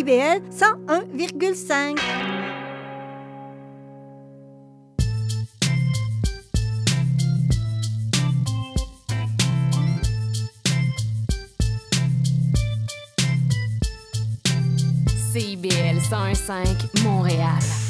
CIBL 101,5. CIBL 101.5 Montréal.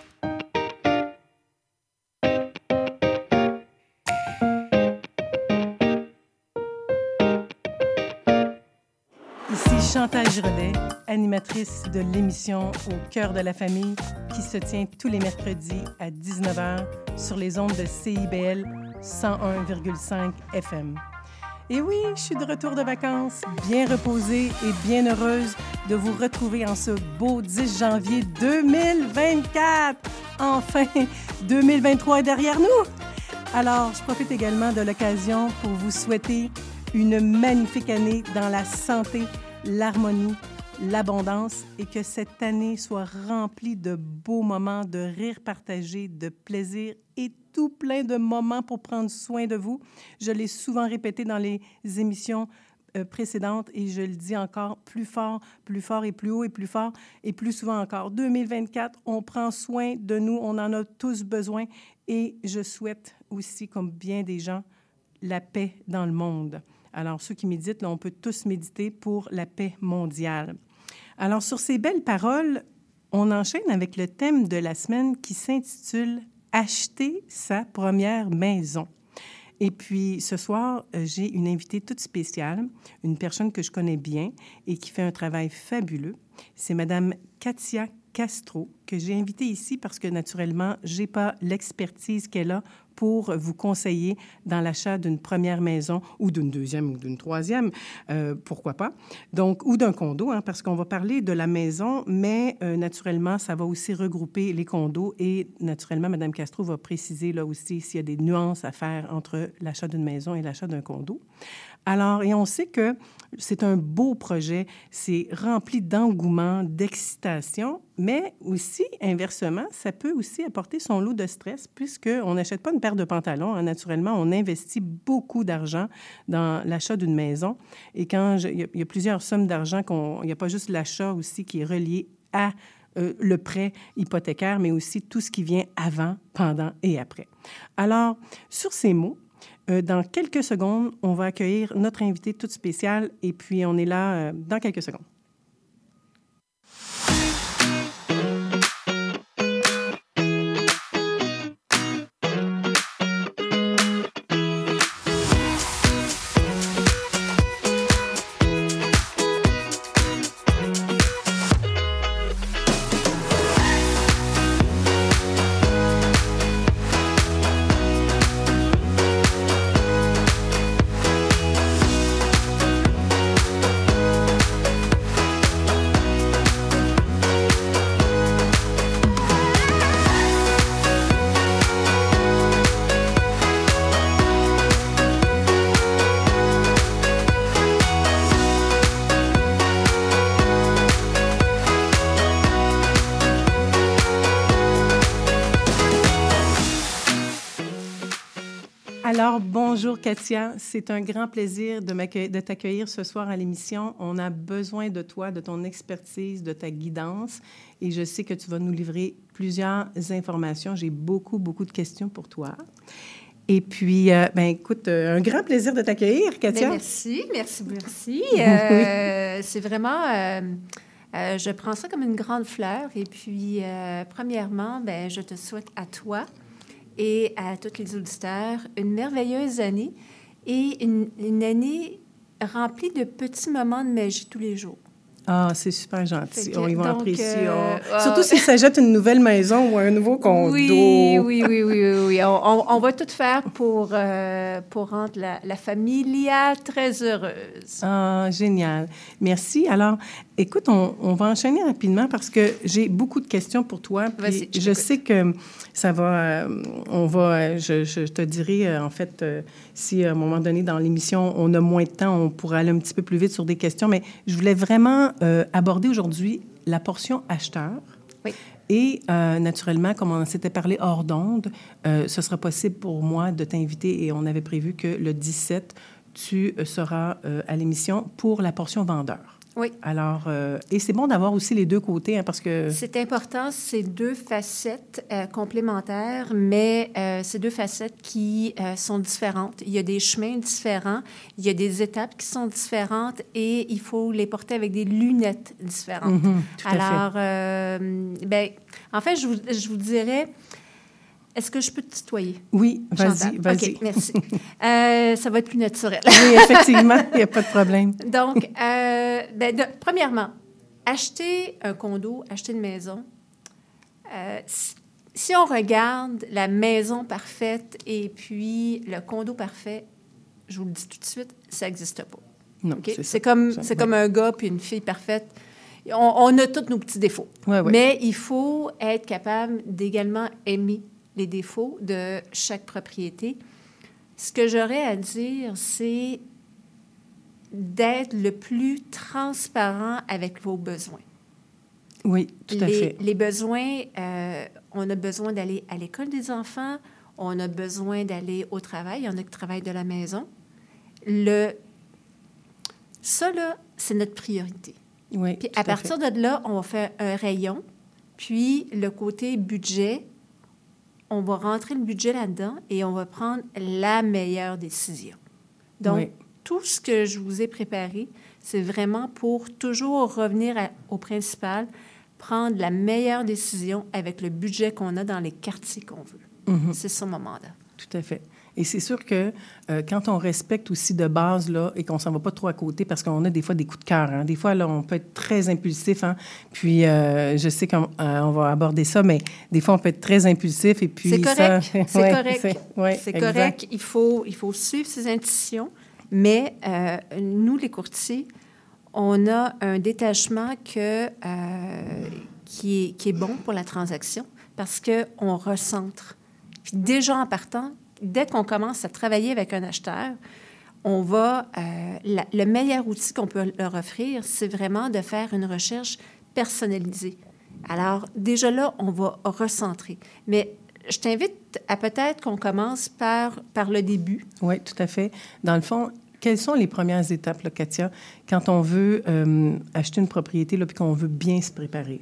Chantal Giraudet, animatrice de l'émission Au cœur de la famille qui se tient tous les mercredis à 19h sur les ondes de CIBL 101,5 FM. Et oui, je suis de retour de vacances, bien reposée et bien heureuse de vous retrouver en ce beau 10 janvier 2024. Enfin, 2023 est derrière nous. Alors, je profite également de l'occasion pour vous souhaiter une magnifique année dans la santé, l'harmonie, l'abondance et que cette année soit remplie de beaux moments, de rires partagés, de plaisir et tout plein de moments pour prendre soin de vous. Je l'ai souvent répété dans les émissions euh, précédentes et je le dis encore plus fort, plus fort et plus haut et plus fort et plus souvent encore. 2024, on prend soin de nous, on en a tous besoin et je souhaite aussi, comme bien des gens, la paix dans le monde. Alors, ceux qui méditent, on peut tous méditer pour la paix mondiale. Alors, sur ces belles paroles, on enchaîne avec le thème de la semaine qui s'intitule Acheter sa première maison. Et puis, ce soir, euh, j'ai une invitée toute spéciale, une personne que je connais bien et qui fait un travail fabuleux. C'est Madame Katia Castro, que j'ai invitée ici parce que, naturellement, j'ai pas l'expertise qu'elle a pour vous conseiller dans l'achat d'une première maison ou d'une deuxième ou d'une troisième, euh, pourquoi pas. Donc, ou d'un condo, hein, parce qu'on va parler de la maison, mais euh, naturellement, ça va aussi regrouper les condos et naturellement, Mme Castro va préciser là aussi s'il y a des nuances à faire entre l'achat d'une maison et l'achat d'un condo. Alors, et on sait que c'est un beau projet, c'est rempli d'engouement, d'excitation, mais aussi, inversement, ça peut aussi apporter son lot de stress puisqu'on n'achète pas une paire de pantalons. Hein. Naturellement, on investit beaucoup d'argent dans l'achat d'une maison. Et quand il y, a plusieurs sommes d'argent, il n'y a pas juste l'achat aussi qui est relié à euh, le prêt hypothécaire, mais aussi tout ce qui vient avant, pendant et après. Alors, sur ces mots, euh, dans quelques secondes, on va accueillir notre invité toute spéciale et puis on est là euh, dans quelques secondes. Alors, bonjour Katia. C'est un grand plaisir de, de t'accueillir ce soir à l'émission. On a besoin de toi, de ton expertise, de ta guidance. Et je sais que tu vas nous livrer plusieurs informations. J'ai beaucoup, beaucoup de questions pour toi. Et puis, euh, ben, écoute, euh, un grand plaisir de t'accueillir, Katia. Bien, merci, merci, merci. Euh, c'est vraiment, je prends ça comme une grande fleur. Et puis, premièrement, ben, je te souhaite à toi et à tous les auditeurs une merveilleuse année et une, une année remplie de petits moments de magie tous les jours. Ah, c'est super gentil. Que, ils vont donc, apprécier. Euh, oh. Surtout s'ils s'achètent une nouvelle maison ou un nouveau condo. Oui, oui, oui, oui. oui, On, on, va tout faire pour, euh, pour rendre la, la familia très heureuse. Ah, génial. Merci. Alors, écoute, on, on, va enchaîner rapidement parce que j'ai beaucoup de questions pour toi. Puis je sais que ça va... Euh, on va... Je, je, te dirai, en fait, si à un moment donné dans l'émission, on a moins de temps, on pourra aller un petit peu plus vite sur des questions. Mais je voulais vraiment euh, aborder aujourd'hui la portion acheteur. Oui. Et euh, naturellement, comme on s'était parlé hors d'onde, euh, ce sera possible pour moi de t'inviter et on avait prévu que le 17, tu seras à l'émission pour la portion vendeur. Oui. Alors, euh, et c'est bon d'avoir aussi les deux côtés hein, parce que... C'est important, c'est deux facettes euh, complémentaires, mais euh, c'est deux facettes qui euh, sont différentes. Il y a des chemins différents, il y a des étapes qui sont différentes et il faut les porter avec des lunettes différentes. Mhm, tout à fait. Alors, ben, en fait, je vous, je vous dirais, est-ce que je peux te tutoyer? Oui, vas-y, vas-y. OK, merci. Euh, ça va être plus naturel. Oui, effectivement, il n'y a pas de problème. Donc, euh, ben, de- premièrement, acheter un condo, acheter une maison, euh, si, on regarde la maison parfaite et puis le condo parfait, je vous le dis tout de suite, ça n'existe pas. Non, c'est comme, c'est comme un gars puis une fille parfaite. On, on a tous nos petits défauts. Ouais, ouais. Mais il faut être capable d'également aimer les défauts de chaque propriété. Ce que j'aurais à dire, c'est d'être le plus transparent avec vos besoins. Oui, tout à les, fait. les besoins, euh, on a besoin d'aller à l'école des enfants, on a besoin d'aller au travail, il y en a qui travaillent de la maison. Le, ça, là, c'est notre priorité. Oui, Puis tout à fait. partir de là, on va faire un rayon. Puis le côté budget, on va rentrer le budget là-dedans et on va prendre la meilleure décision. Donc, Oui. tout ce que je vous ai préparé, c'est vraiment pour toujours revenir à- au principal, prendre la meilleure décision avec le budget qu'on a dans les quartiers qu'on veut. Mhm. C'est ça mon mandat. Tout à fait. Et c'est sûr que euh, quand on respecte aussi de base là, et qu'on s'en va pas trop à côté, parce qu'on a des fois des coups de cœur. hein. Des fois, là, on peut être très impulsif. Hein. Puis, euh, je sais qu'on euh, on va aborder ça, mais des fois, on peut être très impulsif. Et puis, C'est ça- correct. C'est Ouais, correct. c'est- ouais, C'est exact. correct. Il faut, il faut suivre ses intuitions. Mais euh, nous, les courtiers, on a un détachement que, qui, est, qui est bon pour la transaction parce qu'on recentre. Puis déjà en partant, dès qu'on commence à travailler avec un acheteur, on va, euh, la- le meilleur outil qu'on peut leur offrir, c'est vraiment de faire une recherche personnalisée. Alors, déjà là, on va recentrer. Mais je t'invite à peut-être qu'on commence par, par le début. Oui, tout à fait. Dans le fond, quelles sont les premières étapes, là, Katia, quand on veut euh, acheter une propriété puis qu'on veut bien se préparer?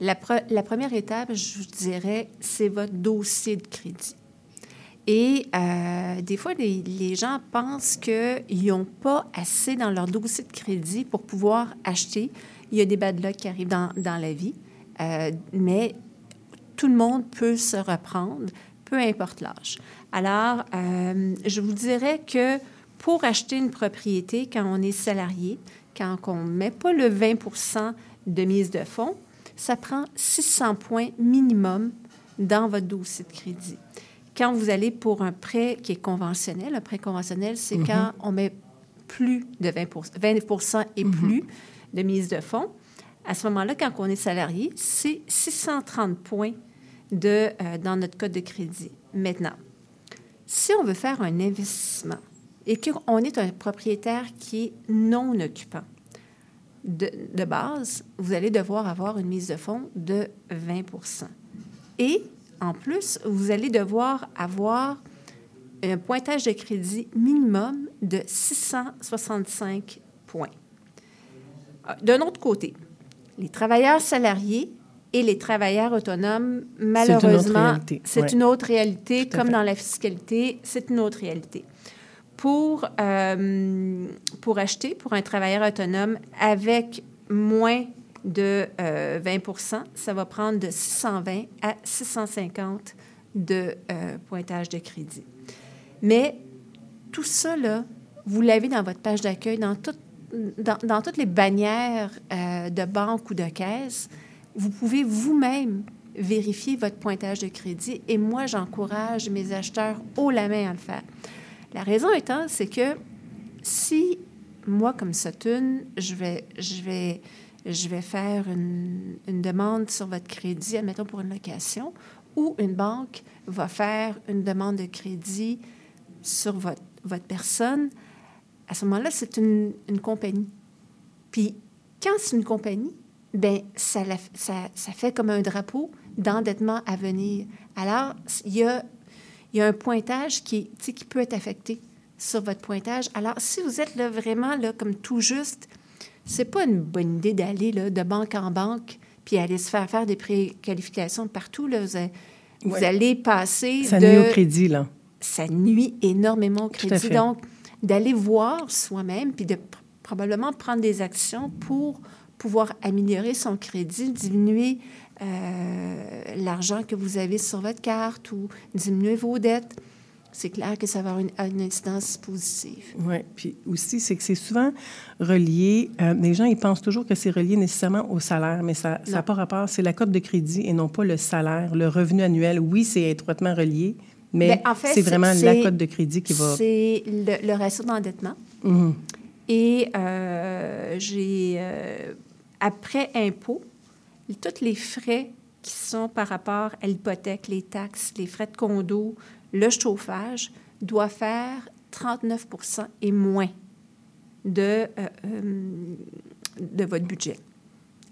La, pre- la première étape, je vous dirais, c'est votre dossier de crédit. Et euh, des fois, les, gens pensent qu'ils n'ont pas assez dans leur dossier de crédit pour pouvoir acheter. Il y a des bad luck qui arrivent dans, dans la vie, euh, mais tout le monde peut se reprendre, peu importe l'âge. Alors, euh, je vous dirais que pour acheter une propriété, quand on est salarié, quand on ne met pas le 20 de mise de fonds, ça prend 600 points minimum dans votre dossier de crédit. Quand vous allez pour un prêt qui est conventionnel, un prêt conventionnel, c'est quand on met plus de 20 20% et plus de mise de fonds. À ce moment-là, quand on est salarié, c'est 630 points de, euh, dans notre code de crédit. Maintenant, si on veut faire un investissement et qu'on est un propriétaire qui est non occupant, de, de base, vous allez devoir avoir une mise de fonds de 20% Et en plus, vous allez devoir avoir un pointage de crédit minimum de 665 points. Euh, D'un autre côté, les travailleurs salariés et les travailleurs autonomes, malheureusement, réalité, c'est ouais. une autre réalité, Tout à comme fait. dans la fiscalité, c'est une autre réalité. Pour, euh, pour acheter pour un travailleur autonome avec moins de euh, 20% ça va prendre de 620 à 650 de euh, pointage de crédit. Mais tout ça, là, vous l'avez dans votre page d'accueil, dans, dans, dans toutes les bannières euh, de banque ou de caisse. Vous pouvez vous-même vérifier votre pointage de crédit et moi, j'encourage mes acheteurs haut la main à le faire. La raison étant, c'est que si moi, comme Sutton, je vais, je vais, je vais faire une, demande sur votre crédit, admettons pour une location, ou une banque va faire une demande de crédit sur votre, votre personne, à ce moment-là, c'est une, une compagnie. Puis, quand c'est une compagnie, ben ça, ça, ça fait comme un drapeau d'endettement à venir. Alors, il y a, y a un pointage qui, qui peut être affecté sur votre pointage. Alors, si vous êtes là, vraiment là, comme tout juste, c'est pas une bonne idée d'aller là, de banque en banque puis aller se faire faire des préqualifications partout. Là. Vous, a- vous allez passer Ça de... nuit au crédit, là. Ça nuit énormément au crédit. Donc, d'aller voir soi-même puis de pr- probablement prendre des actions pour pouvoir améliorer son crédit, diminuer euh, l'argent que vous avez sur votre carte ou diminuer vos dettes. C'est clair que ça va avoir une, une incidence positive. Oui. Puis aussi, c'est que c'est souvent relié. euh, les gens, ils pensent toujours que c'est relié nécessairement au salaire, mais ça n'a pas rapport. C'est la cote de crédit et non pas le salaire. Le revenu annuel, oui, c'est étroitement relié, mais Ben, en fait, c'est vraiment la cote de crédit qui va. C'est le, le ratio d'endettement. Mhm. Et euh, j'ai, euh, après impôt, tous les frais qui sont par rapport à l'hypothèque, les taxes, les frais de condo, le chauffage, doit faire 39% et moins de, euh, euh, de votre budget.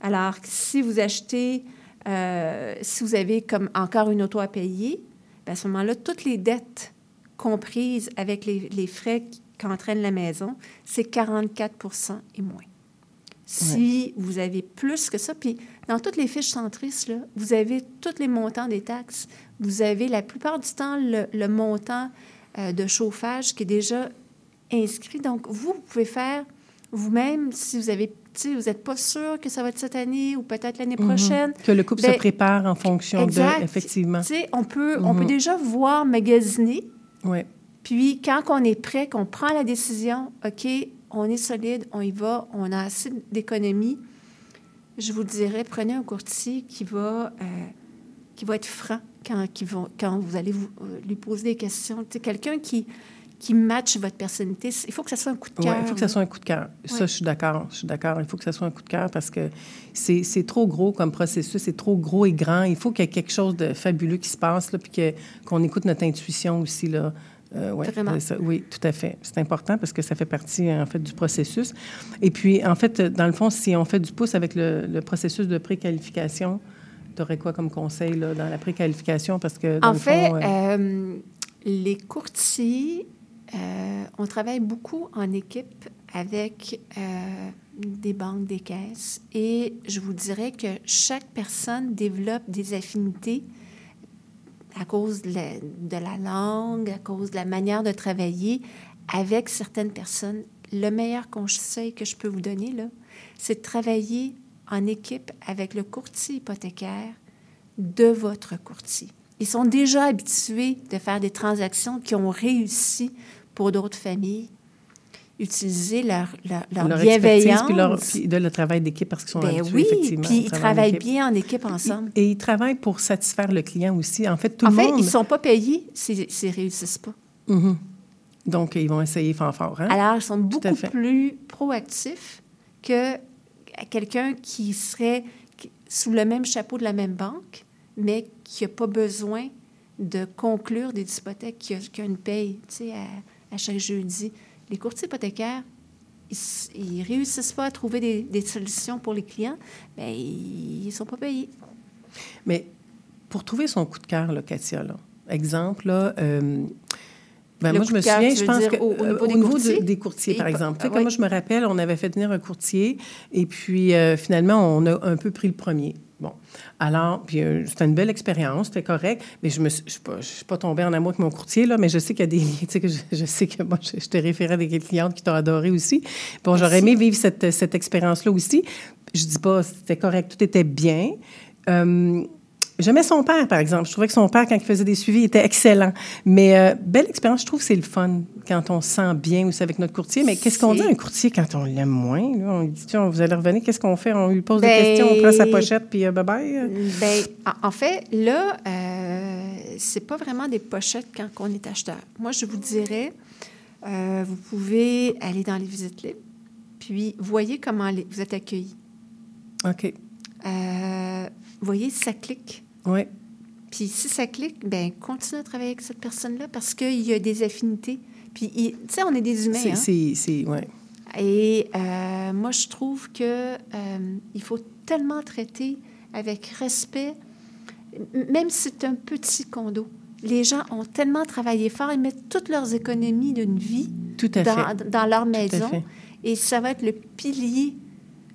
Alors, si vous achetez, euh, si vous avez comme encore une auto à payer, ben, à ce moment-là, toutes les dettes comprises avec les, les frais qu'entraîne la maison, c'est 44% et moins. Si vous avez plus que ça, puis dans toutes les fiches centristes, là, vous avez tous les montants des taxes. Vous avez la plupart du temps le, le montant euh, de chauffage qui est déjà inscrit. Donc, vous, vous pouvez faire vous-même si vous avez, vous n'êtes pas sûr que ça va être cette année ou peut-être l'année Mhm. prochaine. Que le couple se Ben, prépare en fonction exact. de, effectivement. On Mhm. peut déjà voir magasiner Oui. puis, quand on est prêt, qu'on prend la décision, OK, on est solide, on y va, on a assez d'économies, je vous dirais, prenez un courtier qui va, euh, qui va être franc quand, qui vont, quand vous allez vous, euh, lui poser des questions. Sais, quelqu'un qui, qui matche votre personnalité. Il faut que ça soit un coup de Ouais, cœur. il faut que ça soit un coup de cœur. Ça, Ouais. je suis d'accord. Je suis d'accord. Il faut que ça soit un coup de cœur parce que c'est c'est trop gros comme processus. C'est trop gros et grand. Il faut qu'il y ait quelque chose de fabuleux qui se passe, là, puis que- qu'on écoute notre intuition aussi. Là. Euh, ouais, Vraiment. c'est ça. oui, tout à fait. C'est important parce que ça fait partie, en fait, du processus. Et puis, en fait, dans le fond, si on fait du pouce avec le, le processus de préqualification, tu aurais quoi comme conseil là, dans la préqualification? Parce que, dans En le fait, fond, euh, euh, les courtiers, on travaille beaucoup en équipe avec des banques, des caisses. Et je vous dirais que chaque personne développe des affinités à cause de la, langue, à cause de la manière de travailler avec certaines personnes. Le meilleur conseil que je peux vous donner, là, c'est de travailler en équipe avec le courtier hypothécaire de votre courtier. Ils sont déjà habitués de faire des transactions qui ont réussi pour d'autres familles. Utiliser leur, leur, leur leur expertise, bienveillance. puis, leur, puis de le travail d'équipe parce qu'ils sont Ben habitués, oui, effectivement. puis ils travail travaillent bien en équipe ensemble. Et ils travaillent pour satisfaire le client aussi. En fait, tout en le fait, monde. ils ne sont pas payés s'ils ne réussissent pas. Mhm. Donc, ils vont essayer fort. Hein? Alors, ils sont beaucoup fait. plus proactifs que quelqu'un qui serait sous le même chapeau de la même banque, mais qui n'a pas besoin de conclure des hypothèques, qui a, qui a une paye à chaque jeudi. Les courtiers hypothécaires, ils ne réussissent pas à trouver des, des solutions pour les clients, mais ils ne sont pas payés. Mais pour trouver son coup de cœur, là, Katia, là, exemple, là, euh, ben moi, je me cœur, souviens, je pense dire que au- au euh, niveau des courtiers? des courtiers, Et par exemple. Tu sais, comme moi, je me rappelle, on avait fait venir un courtier et puis euh, finalement, on a un peu pris le premier. Bon, alors, puis euh, c'était une belle expérience, c'était correct, mais je ne suis, je suis pas, je suis pas tombée en amour avec mon courtier, là, mais je sais qu'il y a des liens, tu sais, que je, je sais que moi, je, je te référais à des clientes qui t'ont adoré aussi. Bon, j'aurais aimé vivre cette, cette expérience-là aussi. Je dis pas, c'était correct, tout était bien. Euh, J'aimais son père, par exemple. Je trouvais que son père, quand il faisait des suivis, était excellent. Mais euh, belle expérience, je trouve que c'est le fun quand on se sent bien aussi avec notre courtier. Mais qu'est-ce qu'on dit à un courtier quand on l'aime moins? là? On lui dit, tiens, vous allez revenir, qu'est-ce qu'on fait? On lui pose Ben, des questions, on prend sa pochette, puis euh, bye-bye. Ben, en- fait, là, euh, c'est pas vraiment des pochettes quand on est acheteur. Moi, je vous dirais, euh, vous pouvez aller dans les visites libres, puis voyez comment les- vous êtes accueillis. OK. Euh, voyez ça clique. Oui. Puis si ça clique, ben continuez à travailler avec cette personne-là parce qu'il y a des affinités. Puis, tu sais, on est des humains. C'est, hein? c'est, c'est- ouais. Et euh, moi, je trouve que euh, il faut tellement traiter avec respect Même si c'est un petit condo, les gens ont tellement travaillé fort, ils mettent toutes leurs économies d'une vie Tout à dans, fait. dans leur Tout à maison fait. et ça va être le pilier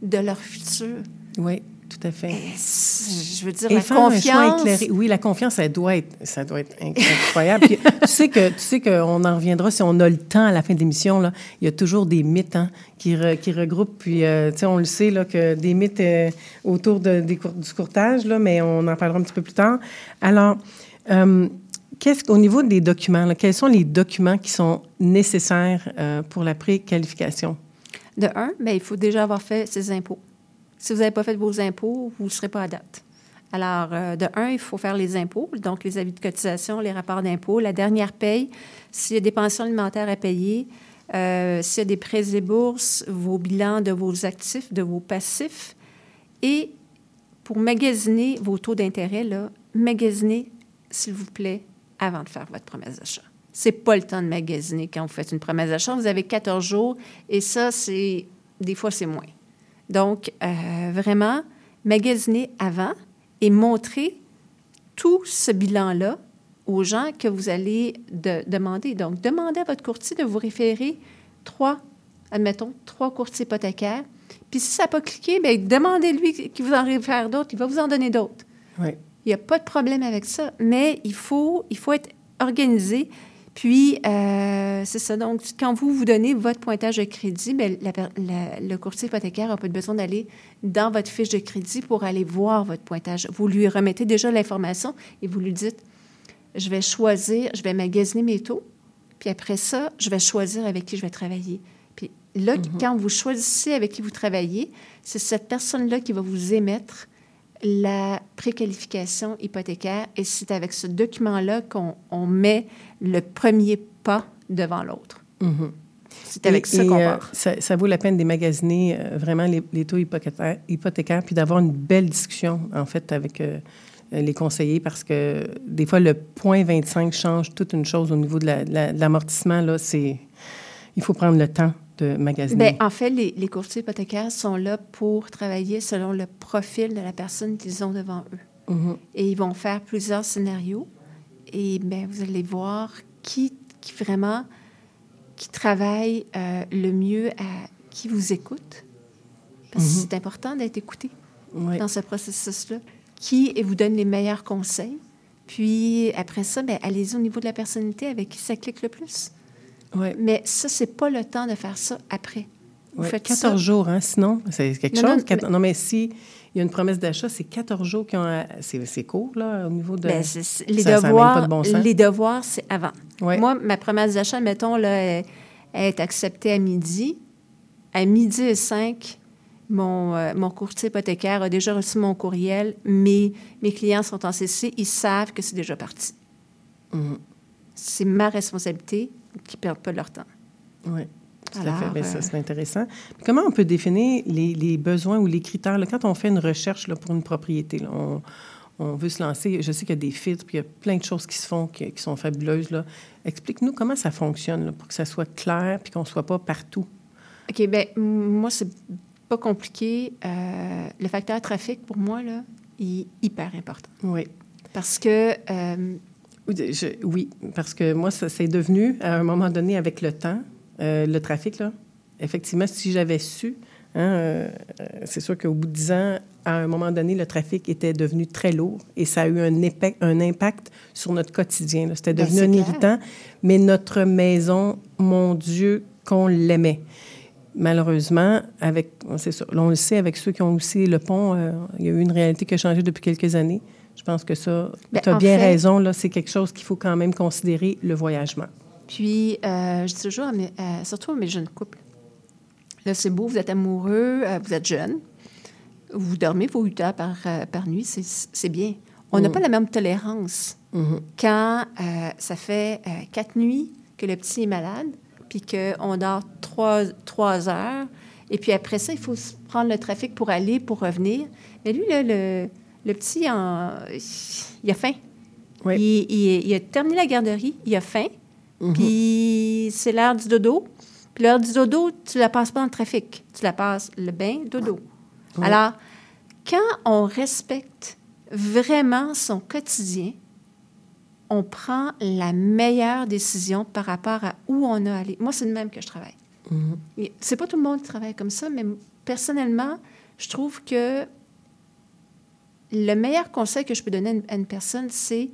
de leur futur. Oui, tout à fait. Je veux dire, Et la confiance. éclairé. Oui, la confiance, ça doit être, ça doit être inc- incroyable. Puis, tu sais que, tu sais qu'on en reviendra si on a le temps à la fin de l'émission. Là, il y a toujours des mythes hein, qui, re- qui regroupent. Puis, euh, tu sais, on le sait là que des mythes euh, autour de, des cour- du courtage, là, mais on en parlera un petit peu plus tard. Alors, euh, qu'est-ce qu'au niveau des documents, là, quels sont les documents qui sont nécessaires euh, pour la préqualification? De un, ben, il faut déjà avoir fait ses impôts. Si vous n'avez pas fait vos impôts, vous ne serez pas à date. Alors, euh, de un, il faut faire les impôts, donc les avis de cotisation, les rapports d'impôts, la dernière paye, s'il y a des pensions alimentaires à payer, euh, s'il y a des prêts et bourses, vos bilans de vos actifs, de vos passifs. Et pour magasiner vos taux d'intérêt, là, magasinez, s'il vous plaît, avant de faire votre promesse d'achat. C'est pas le temps de magasiner quand vous faites une promesse d'achat. Vous avez 14 jours et ça, c'est des fois, c'est moins. Donc, euh, vraiment, magasiner avant et montrer tout ce bilan-là aux gens que vous allez de- demander. Donc, demandez à votre courtier de vous référer trois, admettons, trois courtiers hypothécaires. Puis si ça n'a pas cliqué, bien, demandez-lui qu'il vous en réfère d'autres. Il va vous en donner d'autres. Oui. Il n'y a pas de problème avec ça, mais il faut, il faut être organisé. Puis, euh, c'est ça. Donc, quand vous vous donnez votre pointage de crédit, bien, la per- la- le courtier hypothécaire n'a pas besoin d'aller dans votre fiche de crédit pour aller voir votre pointage. Vous lui remettez déjà l'information et vous lui dites, je vais choisir, je vais magasiner mes taux, puis après ça, je vais choisir avec qui je vais travailler. Puis là, quand vous choisissez avec qui vous travaillez, c'est cette personne-là qui va vous émettre la préqualification hypothécaire et c'est avec ce document-là qu'on on met le premier pas devant l'autre. Mhm. C'est avec Et- ça qu'on euh, part. ça, ça vaut la peine d'émagasiner euh, vraiment les, les taux hypothécaires, hypothécaires, puis d'avoir une belle discussion, en fait, avec euh, les conseillers, parce que des fois, le point 25 change toute une chose au niveau la- de l'amortissement. Là, c'est... Il faut prendre le temps de magasiner. Bien, en fait, les, les courtiers hypothécaires sont là pour travailler selon le profil de la personne qu'ils ont devant eux. Mhm. Et ils vont faire plusieurs scénarios. Et bien, vous allez voir qui, qui vraiment qui travaille euh, le mieux à qui vous écoute. Parce que Mhm. c'est important d'être écouté Oui. dans ce processus-là. Qui et vous donne les meilleurs conseils. Puis après ça, bien, allez-y au niveau de la personnalité avec qui ça clique le plus. Ouais. Mais ça, c'est pas le temps de faire ça après. Vous Ouais, faites 14 ça. jours, hein, sinon, c'est quelque Non, chose. non, Quat- non, mais si il y a une promesse d'achat, c'est 14 jours qui ont... à- C'est, c'est court, là, au niveau de... Ben, c'est- c'est- les, ça- devoirs, pas de bon sens. les devoirs, c'est avant. Ouais. Moi, ma promesse d'achat, mettons, là, elle, elle est acceptée à midi. À midi et 5, mon, euh, mon courtier hypothécaire a déjà reçu mon courriel. Mes, mes clients sont en CC. Ils savent que c'est déjà parti. Mhm. C'est ma responsabilité qu'ils ne perdent pas leur temps. Oui, tout à Alors, fait. Ben, ça, euh, c'est intéressant. Puis comment on peut définir les, les besoins ou les critères? là, quand on fait une recherche là, pour une propriété, là, on, on veut se lancer. Je sais qu'il y a des filtres, puis il y a plein de choses qui se font qui, qui sont fabuleuses. Explique-nous comment ça fonctionne pour que ça soit clair puis qu'on ne soit pas partout. OK, bien, moi, c'est pas compliqué. Euh, le facteur trafic, pour moi, là, il est hyper important. Oui. Parce que euh, Je- oui, parce que moi, ça c'est devenu, à un moment donné, avec le temps, euh, le trafic, là, effectivement, si j'avais su, hein, euh, c'est sûr qu'au bout de 10 ans, à un moment donné, le trafic était devenu très lourd et ça a eu un, impact sur notre quotidien. C'était Ben, devenu un irritant, mais notre maison, mon Dieu, qu'on l'aimait. Malheureusement, avec, c'est on le sait, avec ceux qui ont aussi le pont, euh, il y a eu une réalité qui a changé depuis quelques années. Je pense que ça, Ben, tu as en bien fait- raison, là, c'est quelque chose qu'il faut quand même considérer, le voyagement. Puis, euh, je dis toujours, euh, surtout à mes jeunes couples, là, c'est beau, vous êtes amoureux, euh, vous êtes jeune, vous dormez vos 8 heures par, par nuit, c'est bien. On n'a Mm. pas la même tolérance Mhm. quand ça fait quatre nuits que le petit est malade, puis qu'on dort trois, trois heures, et puis après ça, il faut prendre le trafic pour aller, pour revenir. Mais lui, là, le, le petit, en- il a faim. Oui. Il, il- il a terminé la garderie, il a faim, Mhm. puis c'est l'heure du dodo. Puis l'heure du dodo, tu la passes pas dans le trafic. Tu la passes le bain, dodo. Oui. Alors, quand on respecte vraiment son quotidien, on prend la meilleure décision par rapport à où on a allé. Moi, c'est le même que je travaille. Et C'est pas tout le monde qui travaille comme ça, mais personnellement, je trouve que le meilleur conseil que je peux donner à une, à une personne, c'est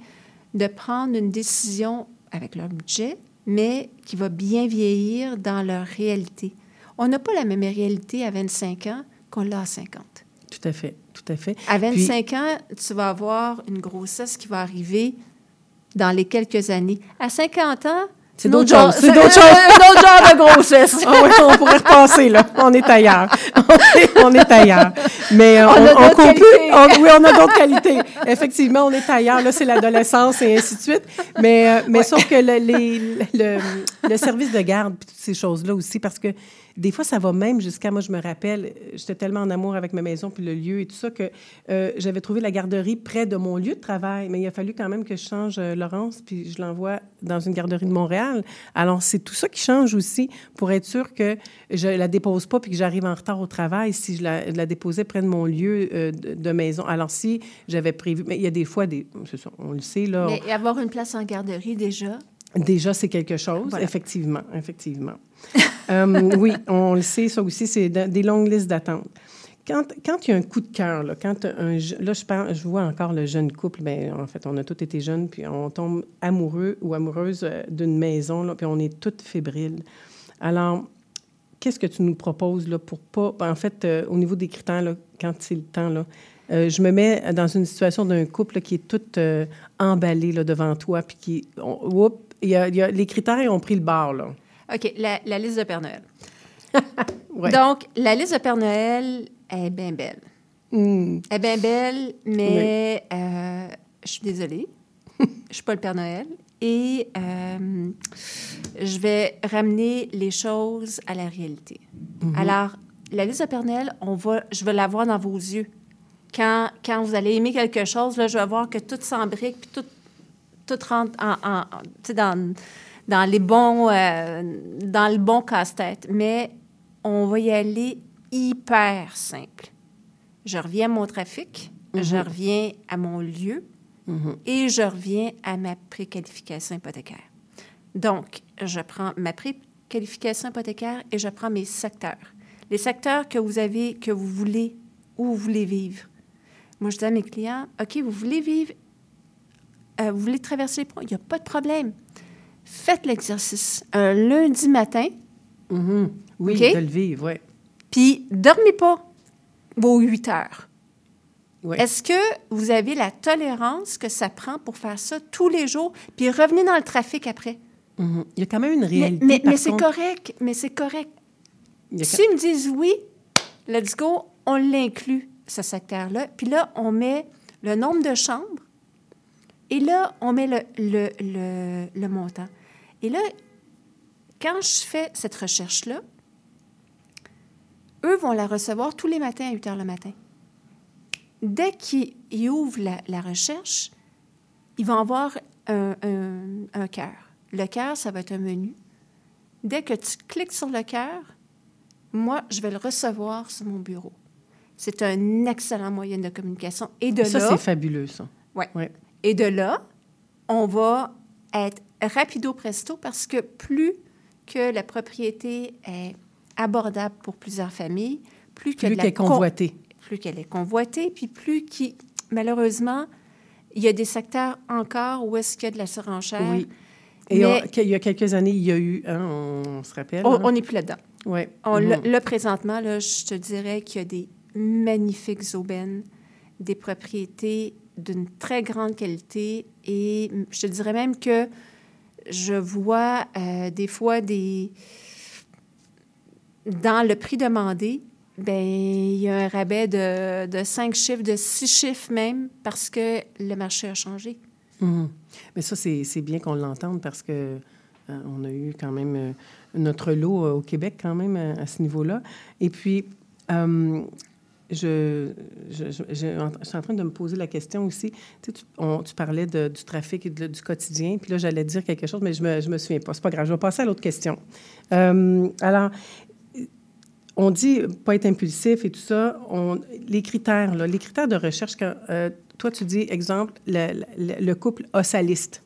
de prendre une décision avec leur budget, mais qui va bien vieillir dans leur réalité. On n'a pas la même réalité à 25 ans qu'on l'a à 50. Tout à fait, tout à fait. À 25 ans, tu vas avoir une grossesse qui va arriver dans les quelques années. À 50 ans, C'est d'autres choses, c'est d'autres c'est un autre genre de grossesse. Ah ouais, on pourrait repasser, là. On est ailleurs. On est, on est ailleurs. Mais euh, On a d'autres conclut- qualités. on- oui, on a d'autres qualités. Effectivement, on est ailleurs. Là, c'est l'adolescence et ainsi de suite. Mais, euh, mais sauf que le, les- le, le service de garde, toutes ces choses-là aussi, parce que des fois, ça va même jusqu'à, moi, je me rappelle, j'étais tellement en amour avec ma maison, puis le lieu et tout ça, que euh, j'avais trouvé la garderie près de mon lieu de travail. Mais il a fallu quand même que je change euh, Laurence, puis je l'envoie dans une garderie de Montréal. Alors, c'est tout ça qui change aussi pour être sûr que je la dépose pas puis que j'arrive en retard au travail si je la, la déposais près de mon lieu euh, de, de maison. Alors, si j'avais prévu... Mais il y a des fois, des, ça, on le sait, là, Mais avoir une place en garderie, déjà, Déjà, c'est quelque chose, Voilà. effectivement, effectivement. Euh, oui, on le sait, ça aussi, c'est de- des longues listes d'attente. Quand, quand il y a un coup de cœur, là, quand un, là, je, parle, je vois encore le jeune couple, ben, en fait, on a tous été jeunes, puis on tombe amoureux ou amoureuse euh, d'une maison, là, puis on est toutes fébriles. Alors, qu'est-ce que tu nous proposes là, pour pas... ben, En fait, euh, au niveau des critères, là, quand c'est le temps, là, euh, je me mets dans une situation d'un couple là, qui est tout euh, emballé là, devant toi, puis qui... on- y a, y a- les critères ont pris le bar, là. OK, la, la liste de Père Noël. Ouais. Donc, la liste de Père Noël est bien belle. Hmm. Elle est bien belle, mais euh, je suis désolée. je suis pas le Père Noël. Et euh, je vais ramener les choses à la réalité. Alors, la liste de Père Noël, on va, je vais la voir dans vos yeux. Quand, quand vous allez aimer quelque chose, là, je vais voir que tout s'embrique, puis tout, tout rentre en, en- dans, dans, les bons, euh, dans le bon casse-tête. Mais on va y aller hyper simple. Je reviens à mon trafic, je reviens à mon lieu et je reviens à ma préqualification hypothécaire. Donc, je prends ma préqualification hypothécaire et je prends mes secteurs. Les secteurs que vous avez, que vous voulez, où vous voulez vivre. Moi, je dis à mes clients, OK, vous voulez vivre, euh, vous voulez traverser les ponts, il n'y a pas de problème. Faites l'exercice un lundi matin, Mhm. Oui, OK? de le vivre, oui. puis dormez pas vos 8 heures. Est-ce que vous avez la tolérance que ça prend pour faire ça tous les jours, puis revenez dans le trafic après? Mhm. Il y a quand même une réalité. mais, c'est contre. correct, mais c'est correct. S'ils me disent oui, let's go, on l'inclut, ce secteur-là. Puis là, on met le nombre de chambres et là, on met le, le, le, le montant. Et là, quand je fais cette recherche-là, eux vont la recevoir tous les matins à 8 heures le matin. Dès qu'ils ils ouvrent la, la recherche, ils vont avoir un, un- un cœur. Le cœur, ça va être un menu. Dès que tu cliques sur le cœur, moi, je vais le recevoir sur mon bureau. C'est un excellent moyen de communication. Et de Ça, là, c'est fabuleux, ça. Ouais. Ouais. Et de là, on va être rapido presto parce que plus que la propriété est abordable pour plusieurs familles, plus qu'elle est con- convoitée. plus qu'elle est convoitée, puis plus qui malheureusement, il y a des secteurs encore où est-ce qu'il y a de la surenchère. Oui. Et Mais- on- il y a quelques années, il y a eu, hein, on, se rappelle. On hein? n'est plus là-dedans. On, Mhm. là, là, présentement, là, je te dirais qu'il y a des magnifiques aubaines, des propriétés d'une très grande qualité et je te dirais même que je vois euh, des fois des... Dans le prix demandé, ben il y a un rabais de, de cinq chiffres, de six chiffres même, parce que le marché a changé. Mhm. Mais ça, c'est bien qu'on l'entende parce que euh, on a eu quand même euh, notre lot au Québec quand même à, à ce niveau-là. Et puis, je, je, je- je- je suis en train de me poser la question aussi. Tu, sais, tu, on- tu parlais de- du trafic et de- du quotidien, puis là, j'allais dire quelque chose, mais je me, je me souviens pas. C'est pas grave, je vais passer à l'autre question. Euh, alors, on dit pas être impulsif et tout ça. On, les critères, là, les critères de recherche, quand, euh, toi, tu dis, exemple, le, le- le couple a sa liste,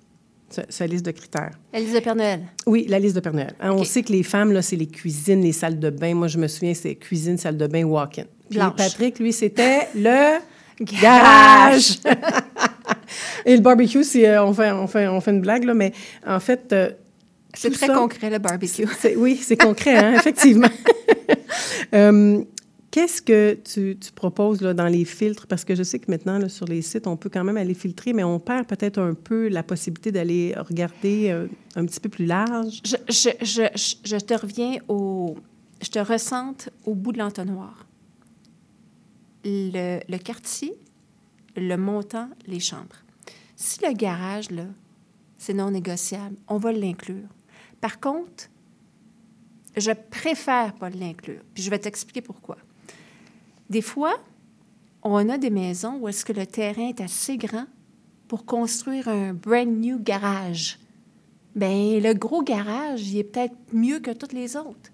sa, liste de critères. La liste de Père Noël. Oui, la liste de Père Noël. Hein, On sait que les femmes, là, c'est les cuisines, les salles de bain. Moi, je me souviens, c'est cuisine, salle de bain, walk-in. Puis. Patrick, lui, c'était le garage. Et le barbecue, c'est, euh, on, fait, on, fait, on fait une blague, là, mais en fait... euh, C'est très ça- concret, le barbecue. oui, c'est concret, hein, effectivement. Euh, Qu'est-ce que tu, tu proposes là, dans les filtres? Parce que je sais que maintenant, là, sur les sites, on peut quand même aller filtrer, mais on perd peut-être un peu la possibilité d'aller regarder euh, un petit peu plus large. Je, je, je, je, je te reviens au... Je te ressente au bout de l'entonnoir. Le, quartier, le montant, les chambres. Si le garage, là, c'est non négociable, on va l'inclure. Par contre, je préfère pas l'inclure. Puis je vais t'expliquer pourquoi. Des fois, on a des maisons où est-ce que le terrain est assez grand pour construire un brand new garage. Bien, le gros garage, il est peut-être mieux que tous les autres.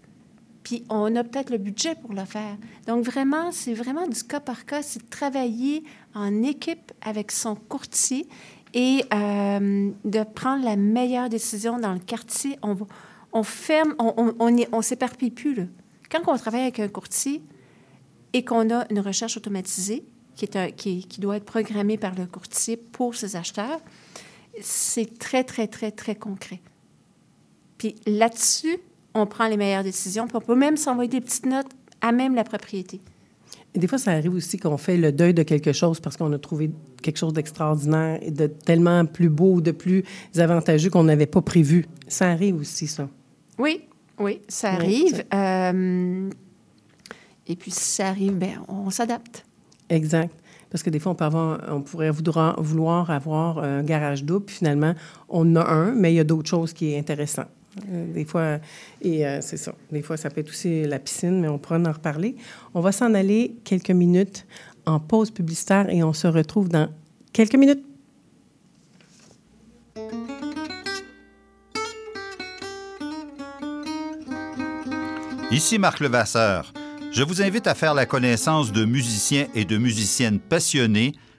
Puis on a peut-être le budget pour le faire. Donc vraiment, c'est vraiment du cas par cas, c'est de travailler en équipe avec son courtier et euh, de prendre la meilleure décision dans le quartier. On, on ferme, on, on, on, s'éparpille plus. Quand on travaille avec un courtier et qu'on a une recherche automatisée qui, est un- qui, qui doit être programmée par le courtier pour ses acheteurs, c'est très, très, très, très concret. Puis là-dessus, on prend les meilleures décisions. Puis on peut même s'envoyer des petites notes à même la propriété. Et des fois, ça arrive aussi qu'on fait le deuil de quelque chose parce qu'on a trouvé quelque chose d'extraordinaire et de tellement plus beau, de plus avantageux qu'on n'avait pas prévu. Ça arrive aussi, ça. Oui, oui, ça Oui, arrive. Euh, et puis, si ça arrive, bien, on s'adapte. Exact. Parce que des fois, on, peut avoir, on pourrait vouloir, avoir un garage double, puis finalement, on en a un, mais il y a d'autres choses qui est intéressant. Euh, Des fois, et euh, c'est ça. Des fois, ça peut aussi la piscine, mais on pourra en reparler. On va s'en aller quelques minutes en pause publicitaire et on se retrouve dans quelques minutes. Ici Marc Levasseur. Je vous invite à faire la connaissance de musiciens et de musiciennes passionnés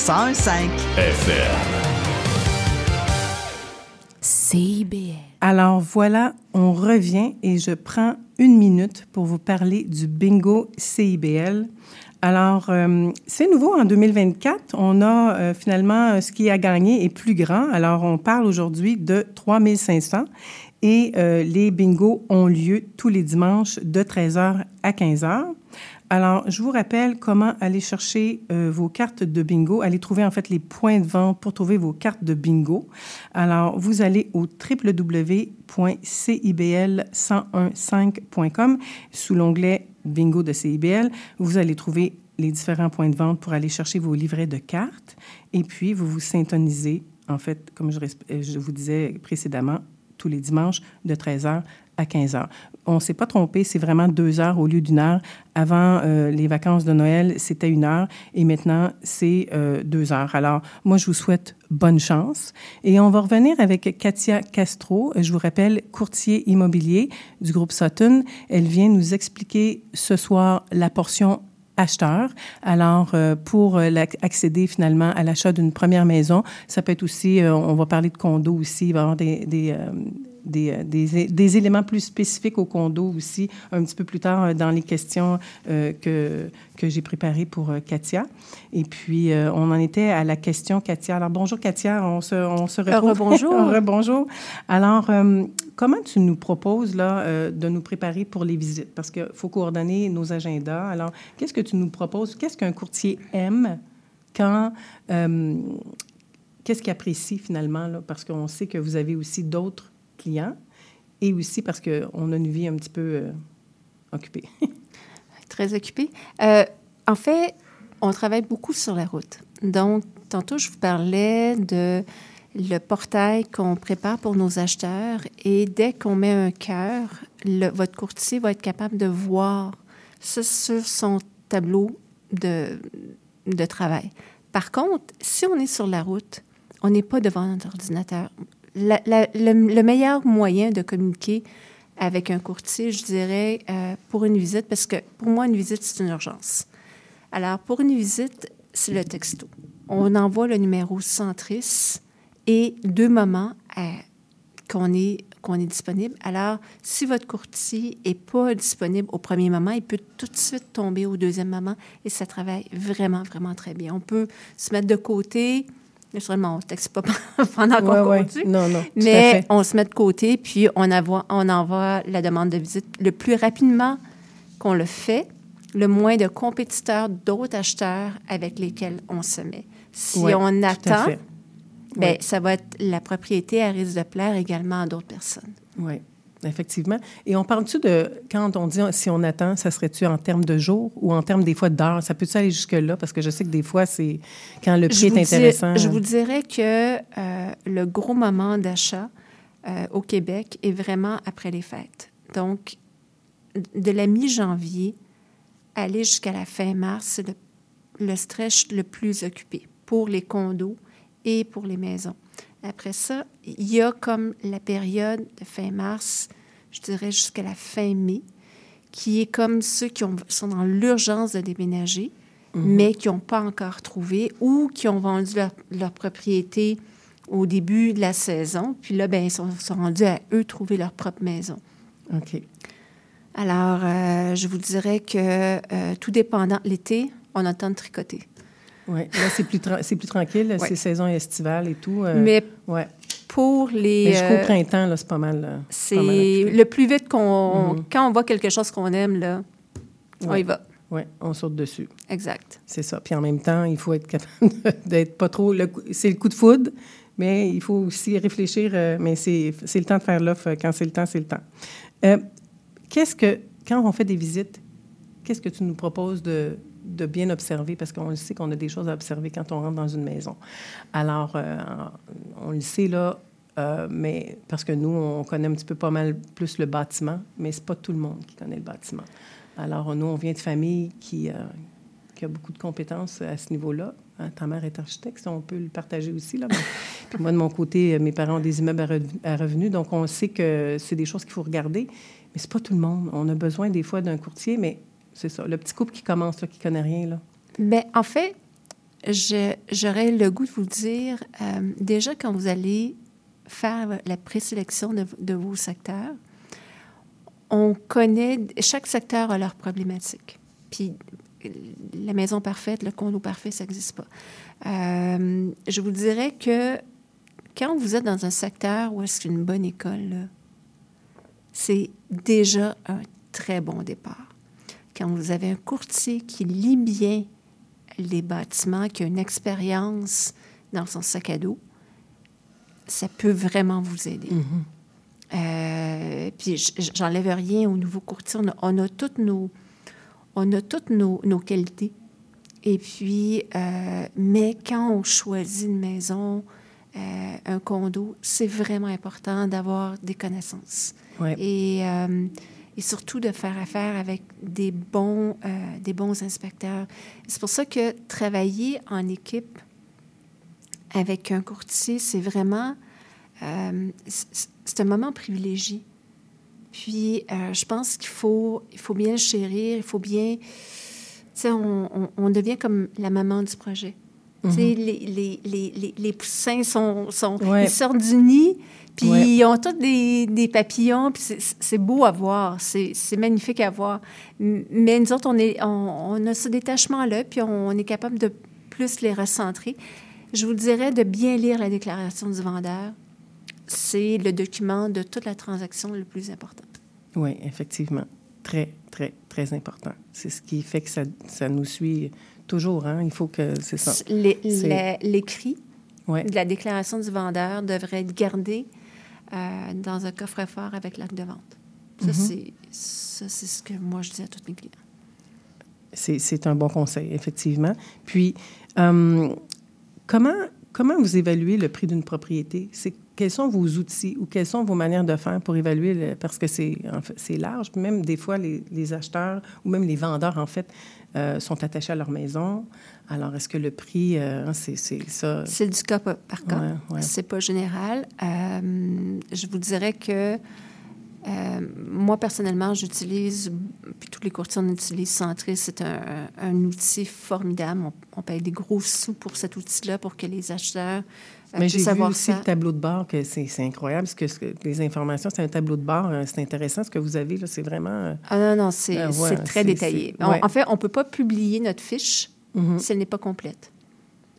1015. FM. CIBL. Alors voilà, on revient et je prends une minute pour vous parler du bingo CIBL. Alors, euh, c'est nouveau en 2024. On a euh, finalement ce qui a gagné est plus grand. Alors, on parle aujourd'hui de 3500 et euh, les bingos ont lieu tous les dimanches de 13h à 15h. Alors, je vous rappelle comment aller chercher euh, vos cartes de bingo, aller trouver en fait les points de vente pour trouver vos cartes de bingo. Alors, vous allez au www.cibl1015.com sous l'onglet bingo de CIBL. Vous allez trouver les différents points de vente pour aller chercher vos livrets de cartes et puis vous vous syntonisez, en fait, comme je, resp- je vous disais précédemment, tous les dimanches de 13h à 15h. On ne s'est pas trompé, c'est vraiment deux heures au lieu d'une heure. Avant euh, les vacances de Noël, c'était une heure et maintenant, c'est euh, deux heures. Alors, moi, je vous souhaite bonne chance. Et on va revenir avec Katia Castro, je vous rappelle, courtier immobilier du groupe Sutton. Elle vient nous expliquer ce soir la portion acheteurs. Alors, euh, pour accéder finalement à l'achat d'une première maison, ça peut être aussi, on va parler de condo aussi, il va y avoir des, des, euh, des, des éléments plus spécifiques au condo aussi, un petit peu plus tard euh, dans les questions euh, que, que j'ai préparées pour Katia. Et puis, euh, on en était à la question, Katia. Alors, bonjour, Katia, on se, on se retrouve. rebonjour. Rebonjour. Alors, euh, comment tu nous proposes là, de nous préparer pour les visites? Parce qu'il faut coordonner nos agendas. Alors, qu'est-ce que tu nous proposes? Qu'est-ce qu'un courtier aime quand... qu'est-ce qu'il apprécie finalement? Là? Parce qu'on sait que vous avez aussi d'autres clients et aussi parce qu'on a une vie un petit peu euh, occupée. Très occupée. Euh, en fait, on travaille beaucoup sur la route. Donc, tantôt, je vous parlais de le portail qu'on prépare pour nos acheteurs et dès qu'on met un cœur, votre courtier va être capable de voir ça sur son tableau de, de travail. Par contre, si on est sur la route, on n'est pas devant notre ordinateur. Le, le meilleur moyen de communiquer avec un courtier, je dirais, euh, pour une visite, parce que pour moi, une visite, c'est une urgence. Alors, pour une visite, c'est le texto. On envoie le numéro centris et deux moments à- qu'on est, qu'on est disponible. Alors, si votre courtier n'est pas disponible au premier moment, il peut tout de suite tomber au deuxième moment et ça travaille vraiment, vraiment très bien. On peut se mettre de côté. Naturellement, on ne texte pas pendant qu'on Ouais, ouais. conduit. Non, non, Mais on se met de côté, puis on envoie, on envoie la demande de visite le plus rapidement qu'on le fait, le moins de compétiteurs, d'autres acheteurs avec lesquels on se met. Si Ouais, on attend, Ouais. ça va être la propriété à risque de plaire également à d'autres personnes. Oui, effectivement. Et on parle-tu de, quand on dit si on attend, ça serait-tu en termes de jours ou en termes des fois d'heures? Ça peut-tu aller jusque-là? Parce que je sais que des fois, c'est quand le prix est intéressant. je vous dirais que euh, le gros moment d'achat euh, au Québec est vraiment après les fêtes. Donc, de la mi-janvier aller jusqu'à la fin mars, c'est le, le stretch le plus occupé pour les condos et pour les maisons. Après ça, il y a comme la période de fin mars, je dirais jusqu'à la fin mai, qui est comme ceux qui ont- sont dans l'urgence de déménager, Mhm. mais qui n'ont pas encore trouvé ou qui ont vendu leur, leur propriété au début de la saison. Puis là, ben, ils sont, sont rendus à eux trouver leur propre maison. OK. Alors, euh, je vous dirais que euh, tout dépendant, l'été, on a le temps de tricoter. Oui, là, c'est plus, tra- plus tranquille. Ouais. C'est saison estivale et tout. euh, Mais ouais. pour les... Mais jusqu'au euh, printemps, là, c'est pas mal. C'est le plus vite qu'on... Mhm. Quand on voit quelque chose qu'on aime, là, on y va. Oui, on saute dessus. Exact. C'est ça. Puis en même temps, il faut être capable d'être pas trop. C'est le coup de foudre, mais il faut aussi réfléchir. euh, mais c'est c'est le temps de faire l'offre. Quand c'est le temps, c'est le temps. Euh, qu'est-ce que, quand on fait des visites, qu'est-ce que tu nous proposes de, de bien observer? Parce qu'on le sait qu'on a des choses à observer quand on rentre dans une maison. Alors, euh, on le sait là. euh, mais parce que nous, on connaît un petit peu pas mal plus le bâtiment, mais c'est pas tout le monde qui connaît le bâtiment. Alors, nous, on vient de famille qui, euh, qui a beaucoup de compétences à ce niveau-là. Hein, Ta mère est architecte, on peut le partager aussi. Là, mais- Puis moi, de mon côté, mes parents ont des immeubles à revenus, donc on sait que c'est des choses qu'il faut regarder. Mais c'est pas tout le monde. On a besoin des fois d'un courtier, mais c'est ça. Le petit couple qui commence, là, qui connaît rien, là. Bien, en fait, j'aurais le goût de vous dire, euh, déjà quand vous allez faire la présélection de, vos secteurs, on connaît, chaque secteur a leur problématique. Puis la maison parfaite, le condo parfait, ça n'existe pas. Euh, je vous dirais que quand vous êtes dans un secteur où est-ce qu'une bonne école, c'est déjà un très bon départ. Quand vous avez un courtier qui lit bien les bâtiments, qui a une expérience dans son sac à dos, ça peut vraiment vous aider. Euh, puis j'enlève rien au nouveau courtier. On a, on a toutes nos, on a toutes nos, nos qualités. Et puis, euh, mais quand on choisit une maison, euh, un condo, c'est vraiment important d'avoir des connaissances. Ouais. Et, et surtout de faire affaire avec des bons, euh, des bons inspecteurs. C'est pour ça que travailler en équipe avec un courtier, c'est vraiment euh, c'est un moment privilégié. Puis, euh, je pense qu'il faut, il faut bien le chérir, il faut bien Tu sais, on, on- on devient comme la maman du projet. Tu sais, les, les, les, les, les poussins sont, sont Ouais. ils sortent du nid, puis Ouais. ils ont tous des, des papillons, puis c'est- beau à voir, c'est magnifique à voir. Mais nous autres, on, est, on, on a ce détachement-là, puis on, est capable de plus les recentrer. Je vous dirais de bien lire la déclaration du vendeur. C'est le document de toute la transaction le plus important. Oui, effectivement. Très, très, très important. C'est ce qui fait que ça, ça nous suit toujours. Hein? Il faut que c'est ça. L'écrit Ouais. de la déclaration du vendeur devrait être gardé euh, dans un coffre-fort avec l'acte de vente. Ça, c'est ça, c'est ce que moi, je dis à tous mes clients. C'est c'est un bon conseil, effectivement. Puis, euh, comment, comment vous évaluez le prix d'une propriété? C'est quels sont vos outils ou quelles sont vos manières de faire pour évaluer le, parce que c'est en fait, c'est large. Même des fois, les, les acheteurs ou même les vendeurs, en fait, euh, sont attachés à leur maison. Alors, est-ce que le prix, euh, hein, c'est c'est ça? C'est du cas par par cas. Ouais, ouais. C'est pas général. Euh, je vous dirais que euh, moi, personnellement, j'utilise, puis tous les courtiers, on utilise Centris. C'est un, un outil formidable. On, on paye des gros sous pour cet outil-là pour que les acheteurs euh, Mais j'ai puissent vu avoir aussi ça. le tableau de bord, que c'est incroyable. Ce que, ce que- les informations, c'est un tableau de bord. euh, C'est intéressant ce que vous avez là. C'est vraiment. euh, Ah non, non, c'est ouais, c'est très détaillé. c'est- On- ouais. En fait, on ne peut pas publier notre fiche Mhm. si elle n'est pas complète.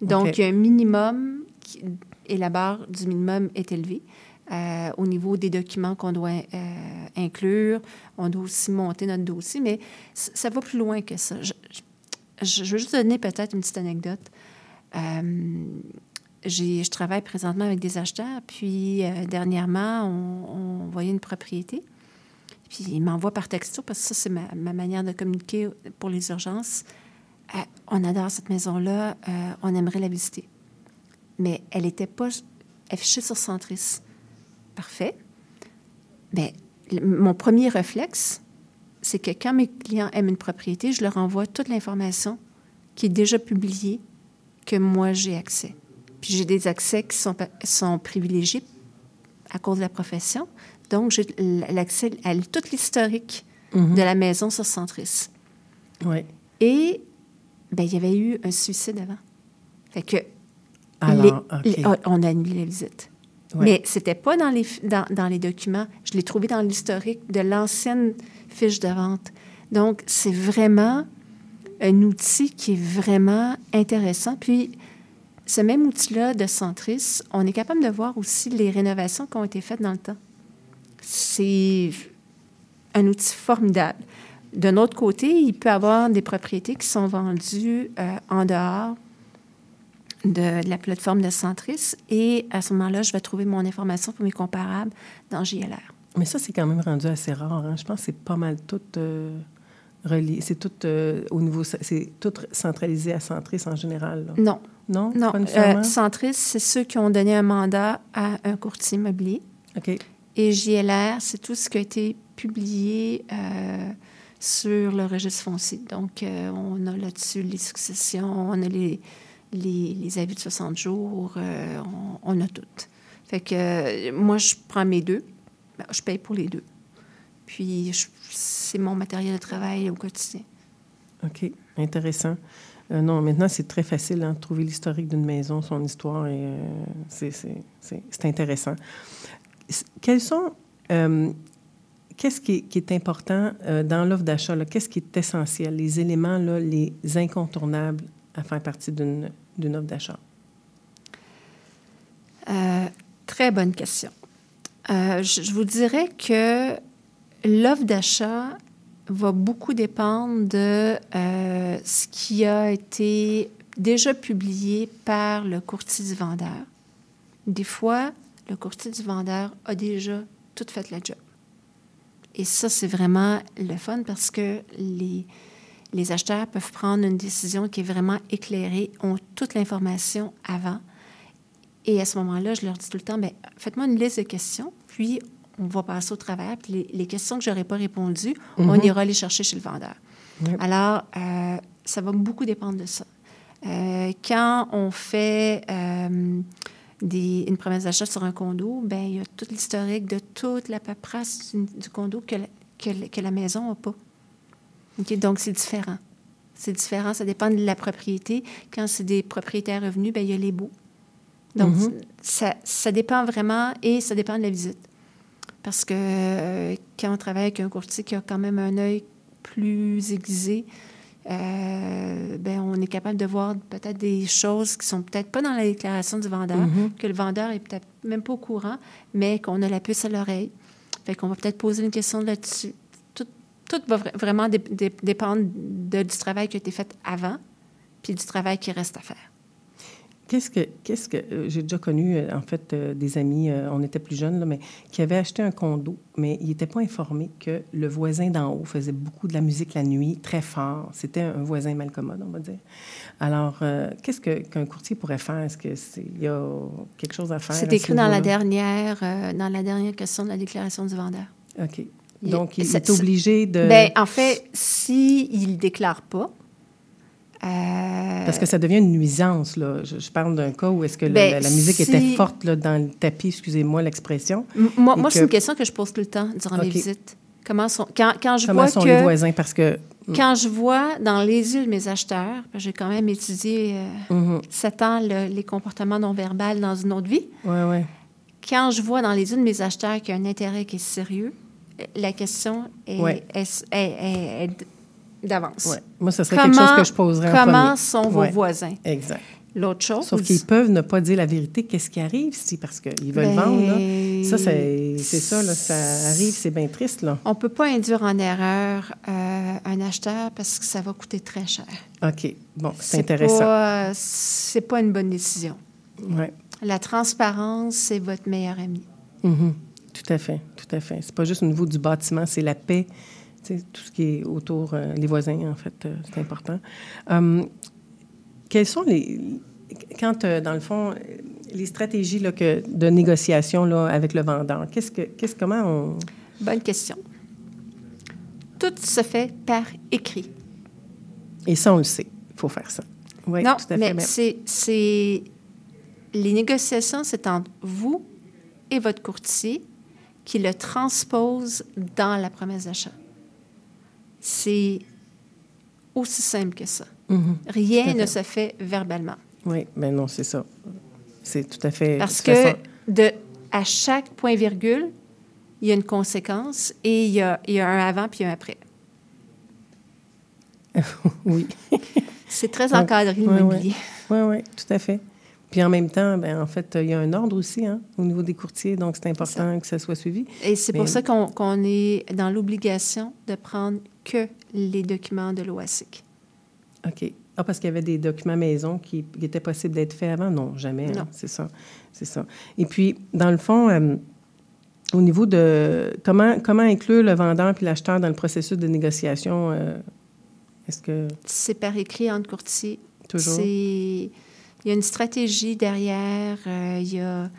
Donc, il y a un minimum qui- et la barre du minimum est élevée. Euh, au niveau des documents qu'on doit euh, inclure, on doit aussi monter notre dossier, mais ça va plus loin que ça. Je, je- veux juste donner peut-être une petite anecdote. Euh, je travaille présentement avec des acheteurs, puis euh, dernièrement, on, voyait une propriété. Puis il m'envoie par texto, parce que ça, c'est ma, ma manière de communiquer pour les urgences. On adore cette maison-là, on aimerait la visiter. Mais elle n'était pas affichée sur Centris. Parfait. Mais mon premier réflexe, c'est que quand mes clients aiment une propriété, je leur envoie toute l'information qui est déjà publiée, que moi j'ai accès. Puis j'ai des accès qui sont, sont privilégiés à cause de la profession. Donc, j'ai l'accès à tout l'historique Mhm. de la maison sur Centris. Oui. Et ben, il y avait eu un suicide avant. Fait que Alors, les- OK. les- ah, on a annulé la visite. Ouais. Mais c'était pas dans les, dans, dans les documents. Je l'ai trouvé dans l'historique de l'ancienne fiche de vente. Donc, c'est vraiment un outil qui est vraiment intéressant. Puis, ce même outil-là de Centris, on est capable de voir aussi les rénovations qui ont été faites dans le temps. C'est un outil formidable. D'un autre côté, il peut avoir des propriétés qui sont vendues euh, en dehors de, de la plateforme de Centris et à ce moment-là, je vais trouver mon information pour mes comparables dans JLR. Mais ça, c'est quand même rendu assez rare. hein. Je pense que c'est pas mal tout euh, relié. C'est tout euh, au niveau. C'est tout centralisé à Centris en général. là. Non. Non? Non. Euh, Centris, c'est ceux qui ont donné un mandat à un courtier immobilier. OK. Et JLR, c'est tout ce qui a été publié sur le registre foncier. Donc, on a là-dessus les successions, on a les, les, avis de 60 jours, euh, on, a tout. Fait que euh, moi, je prends mes deux, Ben, je paye pour les deux. Puis, c'est mon matériel de travail au quotidien. OK. Intéressant. Euh, non, maintenant, c'est très facile hein, de trouver l'historique d'une maison, son histoire, et c'est- intéressant. Quels sont. Qu'est-ce qui, est- important dans l'offre d'achat? Qu'est-ce qui est essentiel? Les éléments, là, les incontournables à faire partie d'une d'une offre d'achat? Euh, très bonne question. Euh, je, vous dirais que l'offre d'achat va beaucoup dépendre de euh, ce qui a été déjà publié par le courtier du vendeur. Des fois, le courtier du vendeur a déjà tout fait la job. Et ça, c'est vraiment le fun parce que les, les acheteurs peuvent prendre une décision qui est vraiment éclairée, ont toute l'information avant. Et à ce moment-là, je leur dis tout le temps, ben, faites-moi une liste de questions, puis on va passer au travers. Puis les, les questions que je n'aurais pas répondues, on Mhm. ira les chercher chez le vendeur. Alors, euh, ça va beaucoup dépendre de ça. Euh, quand on fait euh, des, une promesse d'achat sur un condo, ben, il y a tout l'historique de toute la paperasse du, du condo que la maison n'a pas. Donc, c'est différent. C'est différent, ça dépend de la propriété. Quand c'est des propriétaires revenus, ben il y a les baux. Donc, Mhm. ça, ça dépend vraiment et ça dépend de la visite. Parce que euh, quand on travaille avec un courtier qui a quand même un œil plus aiguisé, euh, ben, on est capable de voir peut-être des choses qui sont peut-être pas dans la déclaration du vendeur, Mhm. que le vendeur est peut-être même pas au courant, mais qu'on a la puce à l'oreille. Fait qu'on va peut-être poser une question là-dessus. Tout, va vra- vraiment dé- dé- dépendre de- du travail qui a été fait avant, puis du travail qui reste à faire. Qu'est-ce que, qu'est-ce que euh, j'ai déjà connu euh, en fait euh, des amis, on était plus jeunes là, mais qui avaient acheté un condo, mais ils n'étaient pas informés que le voisin d'en haut faisait beaucoup de la musique la nuit, très fort. C'était un voisin malcommode, on va dire. Alors, qu'est-ce que, qu'un courtier pourrait faire? Est-ce que c'est, il y a quelque chose à faire C'est écrit dans la dernière, dans la dernière question de la déclaration du vendeur. Ok. Donc, il est obligé de. Ben, en fait, s'il ne déclare pas, euh, Parce que ça devient une nuisance, là. Je, je parle d'un cas où est-ce que la- Ben, la, la musique si- était forte là, dans le tapis, excusez-moi l'expression. M- Moi, et moi que- c'est une question que je pose tout le temps durant mes visites. Comment sont, quand, quand je Comment vois sont que, les voisins? Parce que... Quand je vois dans les yeux de mes acheteurs, j'ai quand même étudié euh, Mhm. sept ans le- les comportements non verbaux dans une autre vie, Ouais, ouais. quand je vois dans les yeux de mes acheteurs qu'il y a un intérêt qui est sérieux, la question est, Ouais. est- est- est- est d'avance. Ouais. Moi, ce serait quelque chose que je poserais en Comment premier. sont vos Ouais. voisins? Exact. L'autre chose... Sauf qu'ils peuvent ne pas dire la vérité. Qu'est-ce qui arrive si? Parce qu'ils veulent Ben, vendre, là. Ça, c'est ça, là. Ça arrive, c'est bien triste, là. On ne peut pas induire en erreur euh, un acheteur parce que ça va coûter très cher. OK. Bon, c'est intéressant. C'est pas une bonne décision. Ouais. La transparence, c'est votre meilleur ami. Mhm. Tout à fait, tout à fait. C'est pas juste au niveau du bâtiment, c'est la paix, tout ce qui est autour, euh, les voisins, en fait, euh, c'est important. Hum, quelles sont les... Quand, euh, dans le fond, les stratégies là, que, de négociation là, avec le vendeur, qu'est-ce que, qu'est-ce, comment on... Bonne question. Tout se fait par écrit. Et ça, on le sait, il faut faire ça. Oui, non, tout à fait. mais mais- c'est, c'est... Les négociations, c'est entre vous et votre courtier qui le transpose dans la promesse d'achat. C'est aussi simple que ça. Mhm. Rien ne se fait verbalement. Oui, mais non, c'est ça. C'est tout à fait... Parce que façon- de, à chaque point-virgule, il y a une conséquence et il y a, il y a un avant puis un après. oui. C'est très encadré, l'immobilier. Oui, oui, ouais, tout à fait. Puis en même temps, ben, en fait, il y a un ordre aussi hein, au niveau des courtiers, donc c'est important que ça soit suivi. Et c'est pour ça qu'on est dans l'obligation de prendre que les documents de l'OASIC. OK. Ah, parce qu'il y avait des documents maison qui, qui étaient possibles d'être faits avant? Non, jamais. hein, Non. c'est ça. C'est ça. Et puis, dans le fond, euh, au niveau de comment, comment inclure le vendeur puis l'acheteur dans le processus de négociation, euh, est-ce que C'est par écrit entre courtiers. Toujours? C'est- Il y a une stratégie derrière. euh, il y a,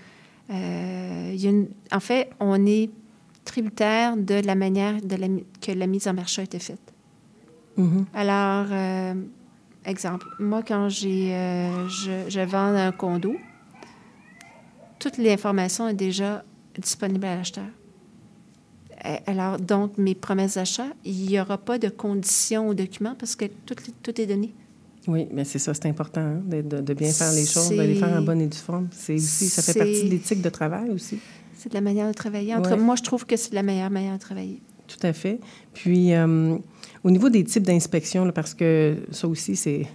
euh, il y a une- En fait, on est tributaire de la manière de la que la mise en marché a été faite. Mhm. Alors, euh, exemple, moi, quand j'ai, je, je vends un condo, toute l'information est déjà disponible à l'acheteur. Alors, donc, mes promesses d'achat, il n'y aura pas de conditions aux documents parce que tout, tout est donné. Oui, mais c'est ça, c'est important hein, de, bien faire les choses, de les faire en bonne et due forme. C'est aussi, ça fait partie de l'éthique de travail aussi. C'est de la manière de travailler. Ouais. moi, je trouve que c'est la meilleure manière de travailler. Tout à fait. Puis, euh, au niveau des types d'inspection, parce que ça aussi, c'est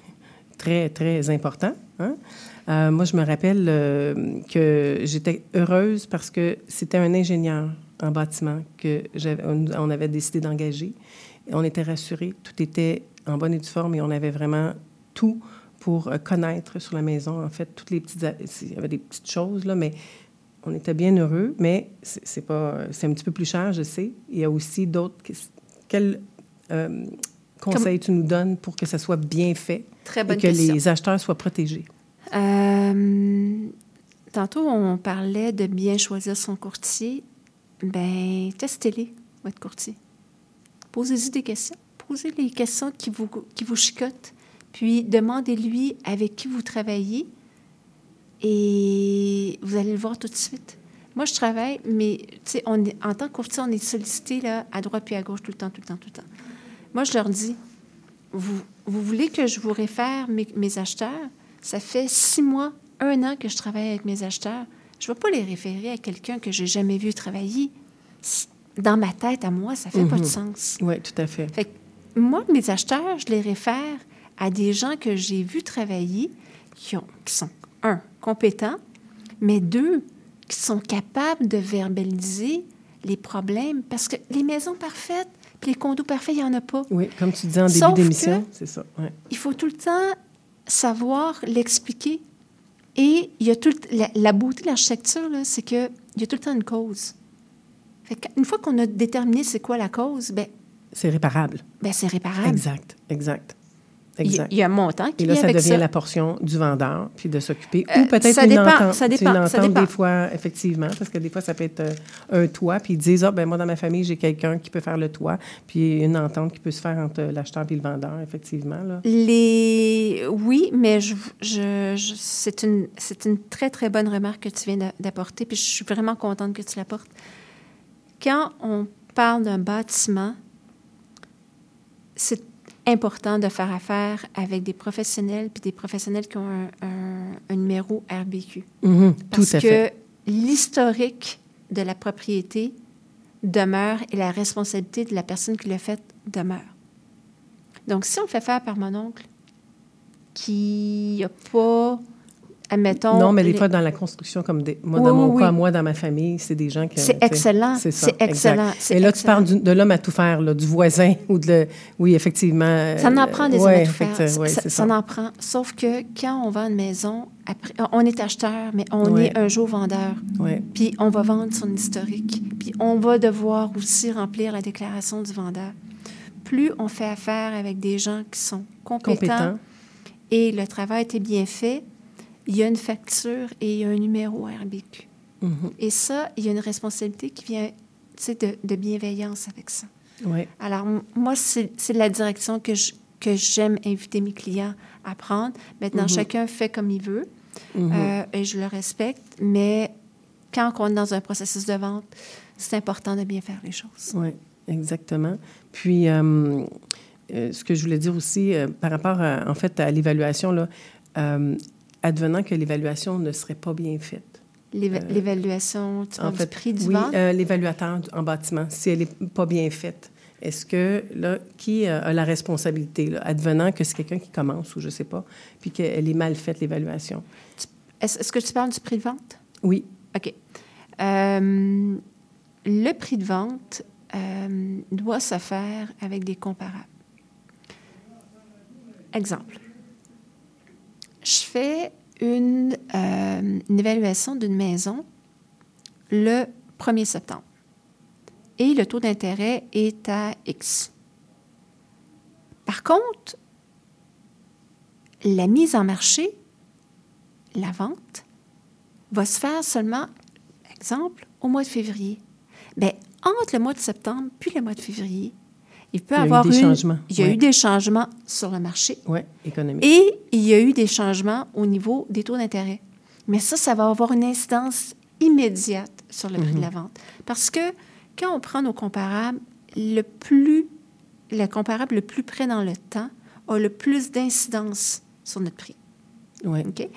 très, très important. hein. Euh, moi, je me rappelle euh, que j'étais heureuse parce que c'était un ingénieur en bâtiment que on avait décidé d'engager. On était rassurés, tout était en bonne et due forme et on avait vraiment tout pour euh, connaître sur la maison, en fait, toutes les petites... Il y avait des petites choses, là, mais on était bien heureux, mais c'est pas, c'est un petit peu plus cher, je sais. Il y a aussi d'autres. Quels euh, conseils tu nous donnes pour que ça soit bien fait Très bonne et que question. les acheteurs soient protégés? Euh, tantôt, on parlait de bien choisir son courtier. Ben, testez-les, votre courtier. Posez-y des questions. Posez les questions qui vous, qui vous chicotent. Puis, demandez-lui avec qui vous travaillez et vous allez le voir tout de suite. Moi, je travaille, mais on est- en tant que courtier, on est sollicité là, à droite puis à gauche tout le temps, tout le temps, tout le temps. Moi, je leur dis, vous, vous voulez que je vous réfère mes, mes acheteurs? Ça fait six mois, un an que je travaille avec mes acheteurs. Je ne vais pas les référer à quelqu'un que j'ai jamais vu travailler. Dans ma tête, à moi, ça fait pas de Mhm. sens. Oui, tout à fait. Fait que moi, mes acheteurs, je les réfère à des gens que j'ai vus travailler qui, ont, qui sont, un, compétents, mais deux, qui sont capables de verbaliser les problèmes. Parce que les maisons parfaites, puis les condos parfaits, il n'y en a pas. Oui, comme tu disais en début d'émission, c'est ça. ouais. Il faut tout le temps savoir l'expliquer. Et il y a tout le- la, la beauté de l'architecture, c'est qu'il y a tout le temps une cause. Fait une fois qu'on a déterminé c'est quoi la cause, ben, C'est réparable. ben c'est réparable. Exact, exact. Il y a- Exact. il y a un montant qui Et là, ça avec devient ça. la portion du vendeur, puis de s'occuper. Euh, Ou peut-être ça dépend, ça dépend, Une ça entente, dépend. des fois, effectivement, parce que des fois, ça peut être euh, un toit, puis ils disent, ah, ben moi, dans ma famille, j'ai quelqu'un qui peut faire le toit, puis une entente qui peut se faire entre l'acheteur et le vendeur, effectivement. Là. Les... Oui, mais je, je- je- c'est une, c'est une très, très bonne remarque que tu viens d'a- d'apporter, puis je suis vraiment contente que tu l'apportes. Quand on parle d'un bâtiment, c'est important de faire affaire avec des professionnels, puis des professionnels qui ont un, un- un numéro RBQ. Tout Parce à que fait. l'historique de la propriété demeure et la responsabilité de la personne qui l'a faite demeure. Donc, si on fait faire par mon oncle, qui n'a pas, admettons... Non, mais des les- fois, dans la construction, comme des, moi, Oui, dans mon oui, cas, oui. moi, dans ma famille, c'est des gens qui. C'est excellent, C'est ça, c'est excellent, Et là, tu parles du- de l'homme à tout faire, là, du voisin ou de. le- Oui, effectivement. Ça en euh, prend des ouais, hommes à tout faire. ça, ça ça. en prend. Sauf que quand on vend une maison, après, on est acheteur, mais on Ouais. est un jour vendeur. Ouais. Puis on va vendre son historique. Puis on va devoir aussi remplir la déclaration du vendeur. Plus on fait affaire avec des gens qui sont compétents, Compétents. et le travail était bien fait, il y a une facture et il y a un numéro RBQ. Mhm. Et ça, il y a une responsabilité qui vient de, de bienveillance avec ça. Ouais. Alors, moi, c'est la direction que je- que j'aime inviter mes clients à prendre. Maintenant, Mhm. chacun fait comme il veut Mhm. euh, et je le respecte, mais quand on est dans un processus de vente, c'est important de bien faire les choses. Oui, exactement. Puis, euh, euh, ce que je voulais dire aussi par rapport, à, en fait, à l'évaluation, là, advenant que l'évaluation ne serait pas bien faite. Euh, L'évaluation En fait, du prix du oui, vente, euh, l'évaluateur en bâtiment, si elle n'est pas bien faite, est-ce que, là, qui euh, a la responsabilité, là, advenant que c'est quelqu'un qui commence ou je ne sais pas, puis qu'elle est mal faite, l'évaluation? est-ce que tu parles du prix de vente? Oui. OK. Euh, le prix de vente doit se faire avec des comparables. Exemple. Je fais une, euh, une évaluation d'une maison le 1er septembre et le taux d'intérêt est à X. Par contre, la mise en marché, la vente, va se faire seulement, exemple, au mois de février. Bien, entre le mois de septembre puis le mois de février, il peut Il y a eu avoir des une- changements, Il y a ouais. eu des changements sur le marché. Oui, économique. Et il y a eu des changements au niveau des taux d'intérêt. Mais ça, ça va avoir une incidence immédiate sur le prix de la vente. Parce que quand on prend nos comparables, le plus, le comparable le plus près dans le temps a le plus d'incidence sur notre prix. Oui. OK?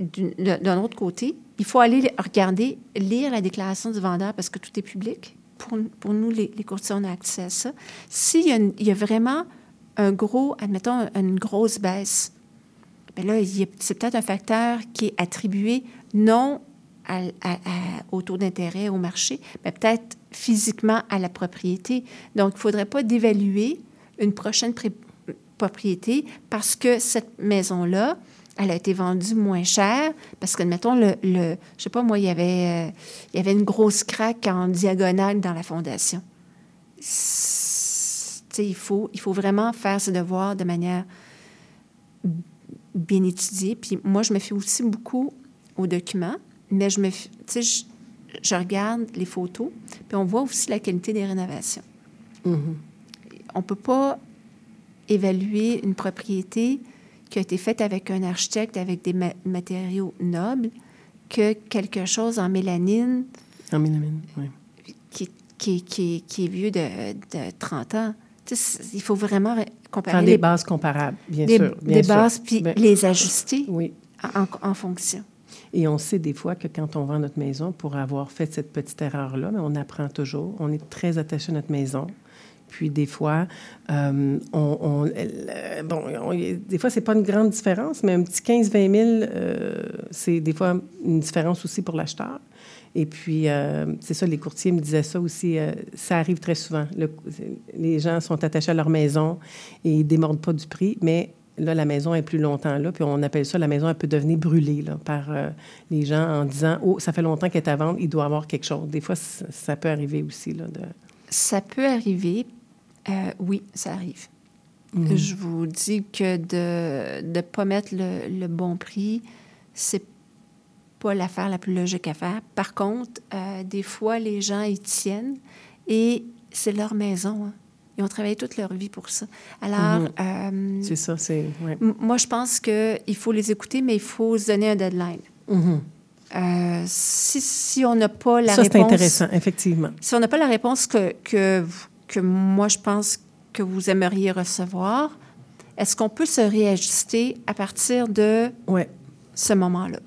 D'un autre côté, il faut aller regarder, lire la déclaration du vendeur parce que tout est public. Pour, pour nous, les, courtiers, on a accès à ça. S'il y, a vraiment un gros, admettons, une grosse baisse, bien là, c'est peut-être un facteur qui est attribué non au taux d'intérêt au marché, mais peut-être physiquement à la propriété. Donc, il ne faudrait pas d'évaluer une prochaine propriété parce que cette maison-là, elle a été vendue moins cher parce que, mettons, le, le je sais pas, moi, il y avait, euh, il y avait une grosse craque en diagonale dans la fondation. Il faut, il faut vraiment faire ses devoirs de manière bien étudiée. Puis moi, je me fie aussi beaucoup aux documents, mais je me tu je, je regarde les photos, puis on voit aussi la qualité des rénovations. Mhm. On ne peut pas évaluer une propriété qui a été faite avec un architecte, avec des ma- matériaux nobles, que quelque chose en mélanine En mélamine, oui. qui, qui, qui, qui est vieux de, de 30 ans. Il faut vraiment comparer Prendre des les bases comparables, bien des, sûr. bien des sûr. bases, puis Ben, les ajuster Oui. en, en fonction. Et on sait des fois que quand on vend notre maison, pour avoir fait cette petite erreur-là, mais on apprend toujours. On est très attaché à notre maison. Puis des fois, euh, on, on- bon, on- des fois c'est pas une grande différence, mais un petit 15-20 000, euh, c'est des fois une différence aussi pour l'acheteur. Et puis, euh, c'est ça, les courtiers me disaient ça aussi. euh, ça arrive très souvent. Le- les gens sont attachés à leur maison et ils démordent pas du prix, mais là, la maison est plus longtemps là. Puis on appelle ça, la maison, elle peut devenir brûlée par les gens en disant Oh, ça fait longtemps qu'elle est à vendre, il doit avoir quelque chose. Des fois, ça, peut arriver aussi. Là. Ça peut arriver. Euh, oui, ça arrive. Mhm. Je vous dis que de ne pas mettre le, le bon prix, c'est pas l'affaire la plus logique à faire. Par contre, euh, des fois, les gens y tiennent et c'est leur maison. hein. Ils ont travaillé toute leur vie pour ça. Alors, euh, C'est ça, c'est. ouais. moi, je pense qu'il faut les écouter, mais il faut se donner un deadline. Mhm. Euh, si, si on n'a pas la Ça, c'est réponse... intéressant, effectivement. Si on n'a pas la réponse que, que, que moi, je pense que vous aimeriez recevoir, est-ce qu'on peut se réajuster à partir de Ouais. ce moment-là?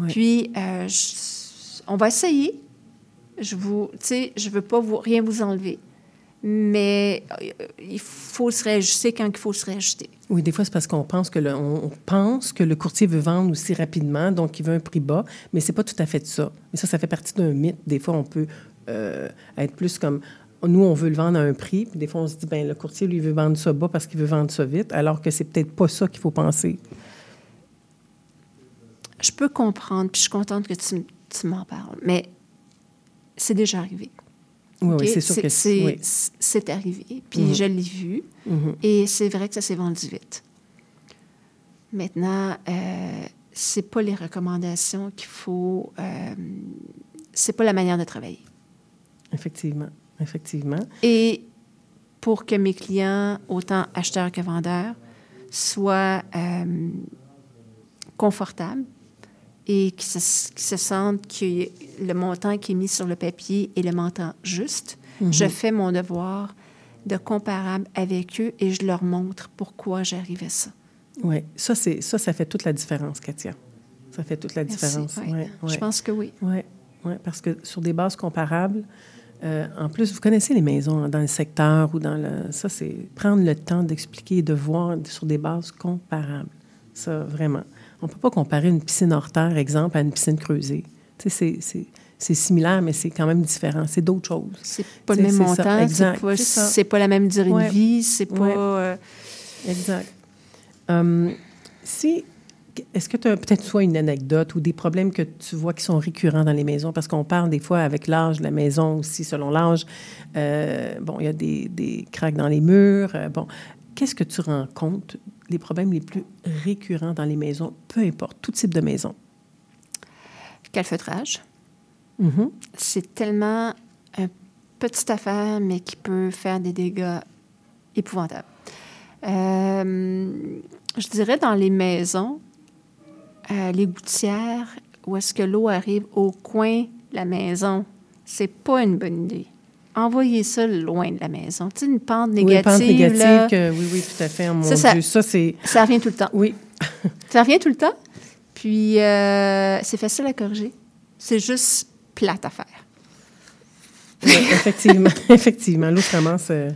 Ouais. Puis, euh, je- on va essayer. Je vous, je veux pas vous, rien vous enlever, mais euh, il faut se réajuster quand il faut se réajuster. Oui, des fois, c'est parce qu'on pense que le, on, on pense que le courtier veut vendre aussi rapidement, donc il veut un prix bas, mais c'est pas tout à fait ça. Mais ça, ça fait partie d'un mythe. Des fois, on peut euh, être plus comme nous, on veut le vendre à un prix, puis des fois, on se dit ben le courtier lui veut vendre ça bas parce qu'il veut vendre ça vite, alors que c'est peut-être pas ça qu'il faut penser. Je peux comprendre, puis je suis contente que tu, tu m'en parles, mais c'est déjà arrivé. Oui, oui, c'est sûr que c'est, oui. c'est- arrivé, puis Mhm. je l'ai vu, Mhm. et c'est vrai que ça s'est vendu vite. Maintenant, euh, c'est pas les recommandations qu'il faut, euh, c'est pas la manière de travailler. Effectivement, effectivement. Et pour que mes clients, autant acheteurs que vendeurs, soient euh, confortables et qu'ils se, sentent que le montant qui est mis sur le papier est le montant juste, Mhm. je fais mon devoir de comparable avec eux et je leur montre pourquoi j'arrive à ça. Oui, ça, ça, ça fait toute la différence, Katia. Ça fait toute la Merci, différence. ouais. Ouais, Je pense que oui. Oui, ouais, parce que sur des bases comparables, euh, en plus, vous connaissez les maisons hein, dans le secteur ou dans le. Ça, c'est prendre le temps d'expliquer et de voir sur des bases comparables. Ça, vraiment. On ne peut pas comparer une piscine hors terre, exemple, à une piscine creusée. Tu sais, c'est- c'est, c'est similaire, mais c'est quand même différent. C'est d'autres choses. C'est pas le même montant, c'est pas, c'est pas la même durée Ouais. de vie, c'est pas... Ouais. euh, Exact. Hum, si, est-ce que tu as peut-être soit une anecdote ou des problèmes que tu vois qui sont récurrents dans les maisons? Parce qu'on parle des fois avec l'âge de la maison aussi, selon l'âge. Euh, bon, il y a des, des craques dans les murs. euh, bon, qu'est-ce que tu rencontres, les problèmes les plus récurrents dans les maisons, peu importe, tout type de maison? calfeutrage. Mhm. C'est tellement une petite affaire, mais qui peut faire des dégâts épouvantables. Euh, je dirais dans les maisons, les gouttières, où est-ce que l'eau arrive au coin de la maison, c'est pas une bonne idée. Envoyez ça loin de la maison. Tu sais, une pente Oui, négative, pente négative, là, que, oui, oui, tout à fait. oh mon Ça, ça- Dieu, ça, c'est... ça revient tout le temps. Oui. Ça revient tout le temps. Puis, euh, c'est facile à corriger. C'est juste plate à faire. Oui, effectivement, effectivement. L'eau euh,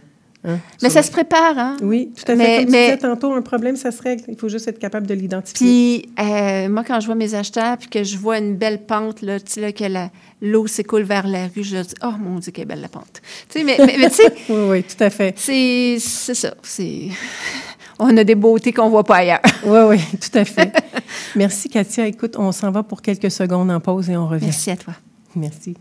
hein, Mais ça le- se prépare, hein? Oui, tout à fait. Mais- Comme mais- tu disais tantôt, un problème, ça se règle. Il faut juste être capable de l'identifier. Puis, euh, moi, quand je vois mes acheteurs, puis que je vois une belle pente, là, tu sais, là, que l'eau s'écoule vers la rue, je dis, oh mon Dieu, quelle belle la pente. Tu sais, mais, mais, mais tu sais, oui, oui, tout à fait. c'est c'est ça. C'est... On a des beautés qu'on voit pas ailleurs. Oui, oui, tout à fait. Merci, Katia. Écoute, on s'en va pour quelques secondes en pause et on revient. Merci à toi. Merci.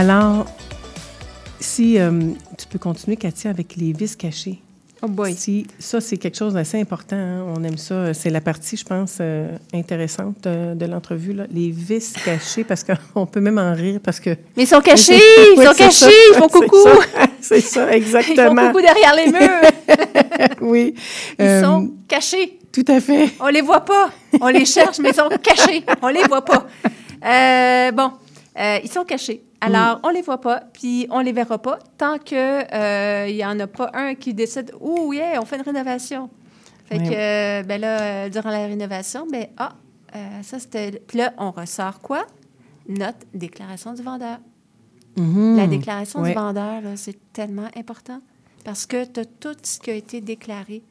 Alors, si euh, tu peux continuer, Katia, avec les vis cachés. Oh boy. Si, ça, c'est quelque chose d'assez important. hein. On aime ça. C'est la partie, je pense, euh, intéressante de, de l'entrevue. là. Les vis cachés, parce qu'on peut même en rire, parce que... Mais ils sont cachés! Ils sont cachés! ça. Ils font C'est coucou! ça. C'est ça, Ils font exactement. coucou derrière les murs! oui. Ils Euh, sont cachés! Tout à fait. On les voit pas. On les cherche, mais ils sont cachés. On les voit pas. Euh, bon, euh, ils sont cachés. Alors, on les voit pas, puis on les verra pas tant que euh, il y en a pas un qui décide « Ouh, yeah, on fait une rénovation. » Fait Oui. que, euh, ben là, euh, durant la rénovation, ben ah, euh, ça c'était... Puis là, on ressort quoi? Notre déclaration du vendeur. La déclaration Oui. du vendeur, là, c'est tellement important parce que tu as tout ce qui a été déclaré.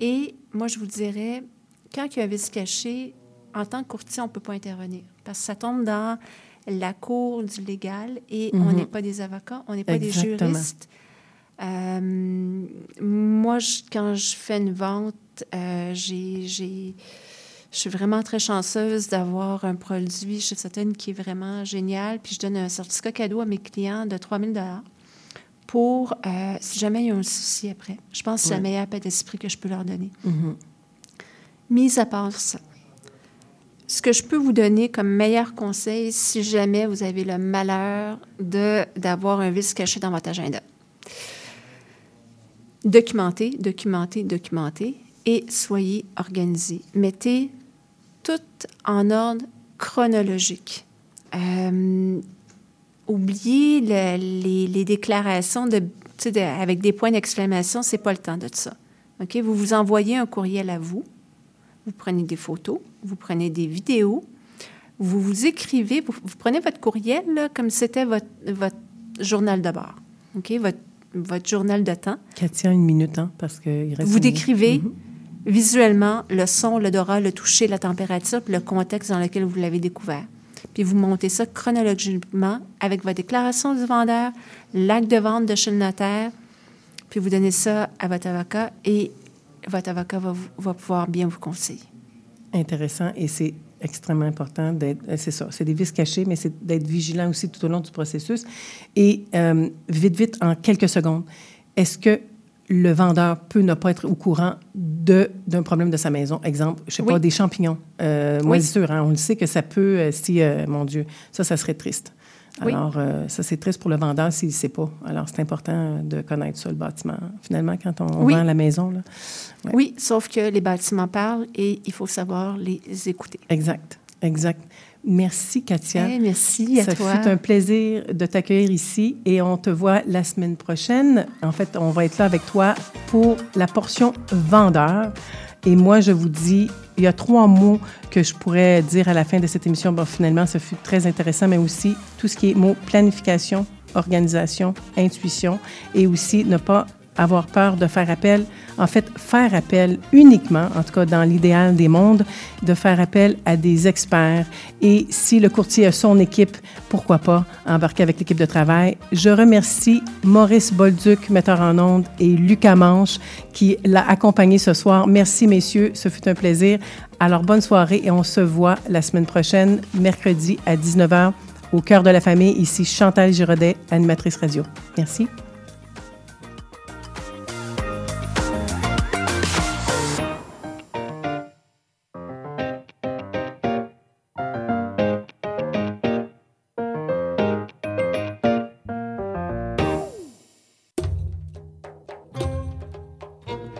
Et moi, je vous dirais, quand il y a un vice caché, en tant que courtier, on ne peut pas intervenir parce que ça tombe dans la cour du légal et on Mhm. n'est pas des avocats, on n'est pas Exactement. des juristes. Euh, moi, je- quand je fais une vente, euh, j'ai, je suis vraiment très chanceuse d'avoir un produit chez Sutton qui est vraiment génial. Puis je donne un certificat cadeau à mes clients de 3 000 pour euh, si jamais il y a un souci après. Je pense que c'est la Ouais. meilleure paix d'esprit que je peux leur donner. Mhm. Mis à part ça, ce que je peux vous donner comme meilleur conseil si jamais vous avez le malheur d'avoir un vice caché dans votre agenda? Documentez, documentez, documentez et soyez organisé. Mettez tout en ordre chronologique. Euh, oubliez le- les, déclarations de- avec des points d'exclamation, c'est pas le temps de ça. OK? Vous vous envoyez un courriel à vous, vous prenez des photos, vous prenez des vidéos, vous vous écrivez, vous, vous prenez votre courriel là, comme c'était votre, votre journal de bord, OK? Votre, votre journal de temps. Katia, une minute, hein, parce qu'il reste... Vous décrivez Mhm. visuellement le son, l'odorat, le toucher, la température, puis le contexte dans lequel vous l'avez découvert. Puis vous montez ça chronologiquement avec votre déclaration du vendeur, l'acte de vente de chez le notaire, puis vous donnez ça à votre avocat et votre avocat va, vous- va pouvoir bien vous conseiller. Intéressant et c'est extrêmement important d'être, euh, c'est ça, c'est des vices cachés, mais c'est d'être vigilant aussi tout au long du processus. Et euh, vite, vite, en quelques secondes, est-ce que le vendeur peut ne pas être au courant de, d'un problème de sa maison? Exemple, je sais Oui. pas, des champignons, euh, Oui. moisissures, hein, on le sait que ça peut, euh, si, euh, mon Dieu, ça, ça serait triste. Oui. Alors, euh, ça, c'est triste pour le vendeur s'il ne sait pas. Alors, c'est important de connaître ça, le bâtiment, finalement, quand on, on Oui. vend la maison. Là. Ouais. Oui, sauf que les bâtiments parlent et il faut savoir les écouter. Exact, exact. Merci, Katia. Eh, merci à Ça toi. fut un plaisir de t'accueillir ici et on te voit la semaine prochaine. En fait, on va être là avec toi pour la portion vendeur. Et moi, je vous dis, il y a trois mots que je pourrais dire à la fin de cette émission. Bon, finalement, ça fut très intéressant, mais aussi tout ce qui est mot planification, organisation, intuition et aussi ne pas avoir peur de faire appel, en fait, faire appel uniquement, en tout cas dans l'idéal des mondes, de faire appel à des experts. Et si le courtier a son équipe, pourquoi pas embarquer avec l'équipe de travail? Je remercie Maurice Bolduc, metteur en ondes, et Lucas Manche, qui l'a accompagné ce soir. Merci, messieurs, ce fut un plaisir. Alors, bonne soirée et on se voit la semaine prochaine, mercredi à 19h, au cœur de la famille. Ici Chantal Giraudet, animatrice radio. Merci.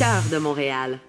de Montréal.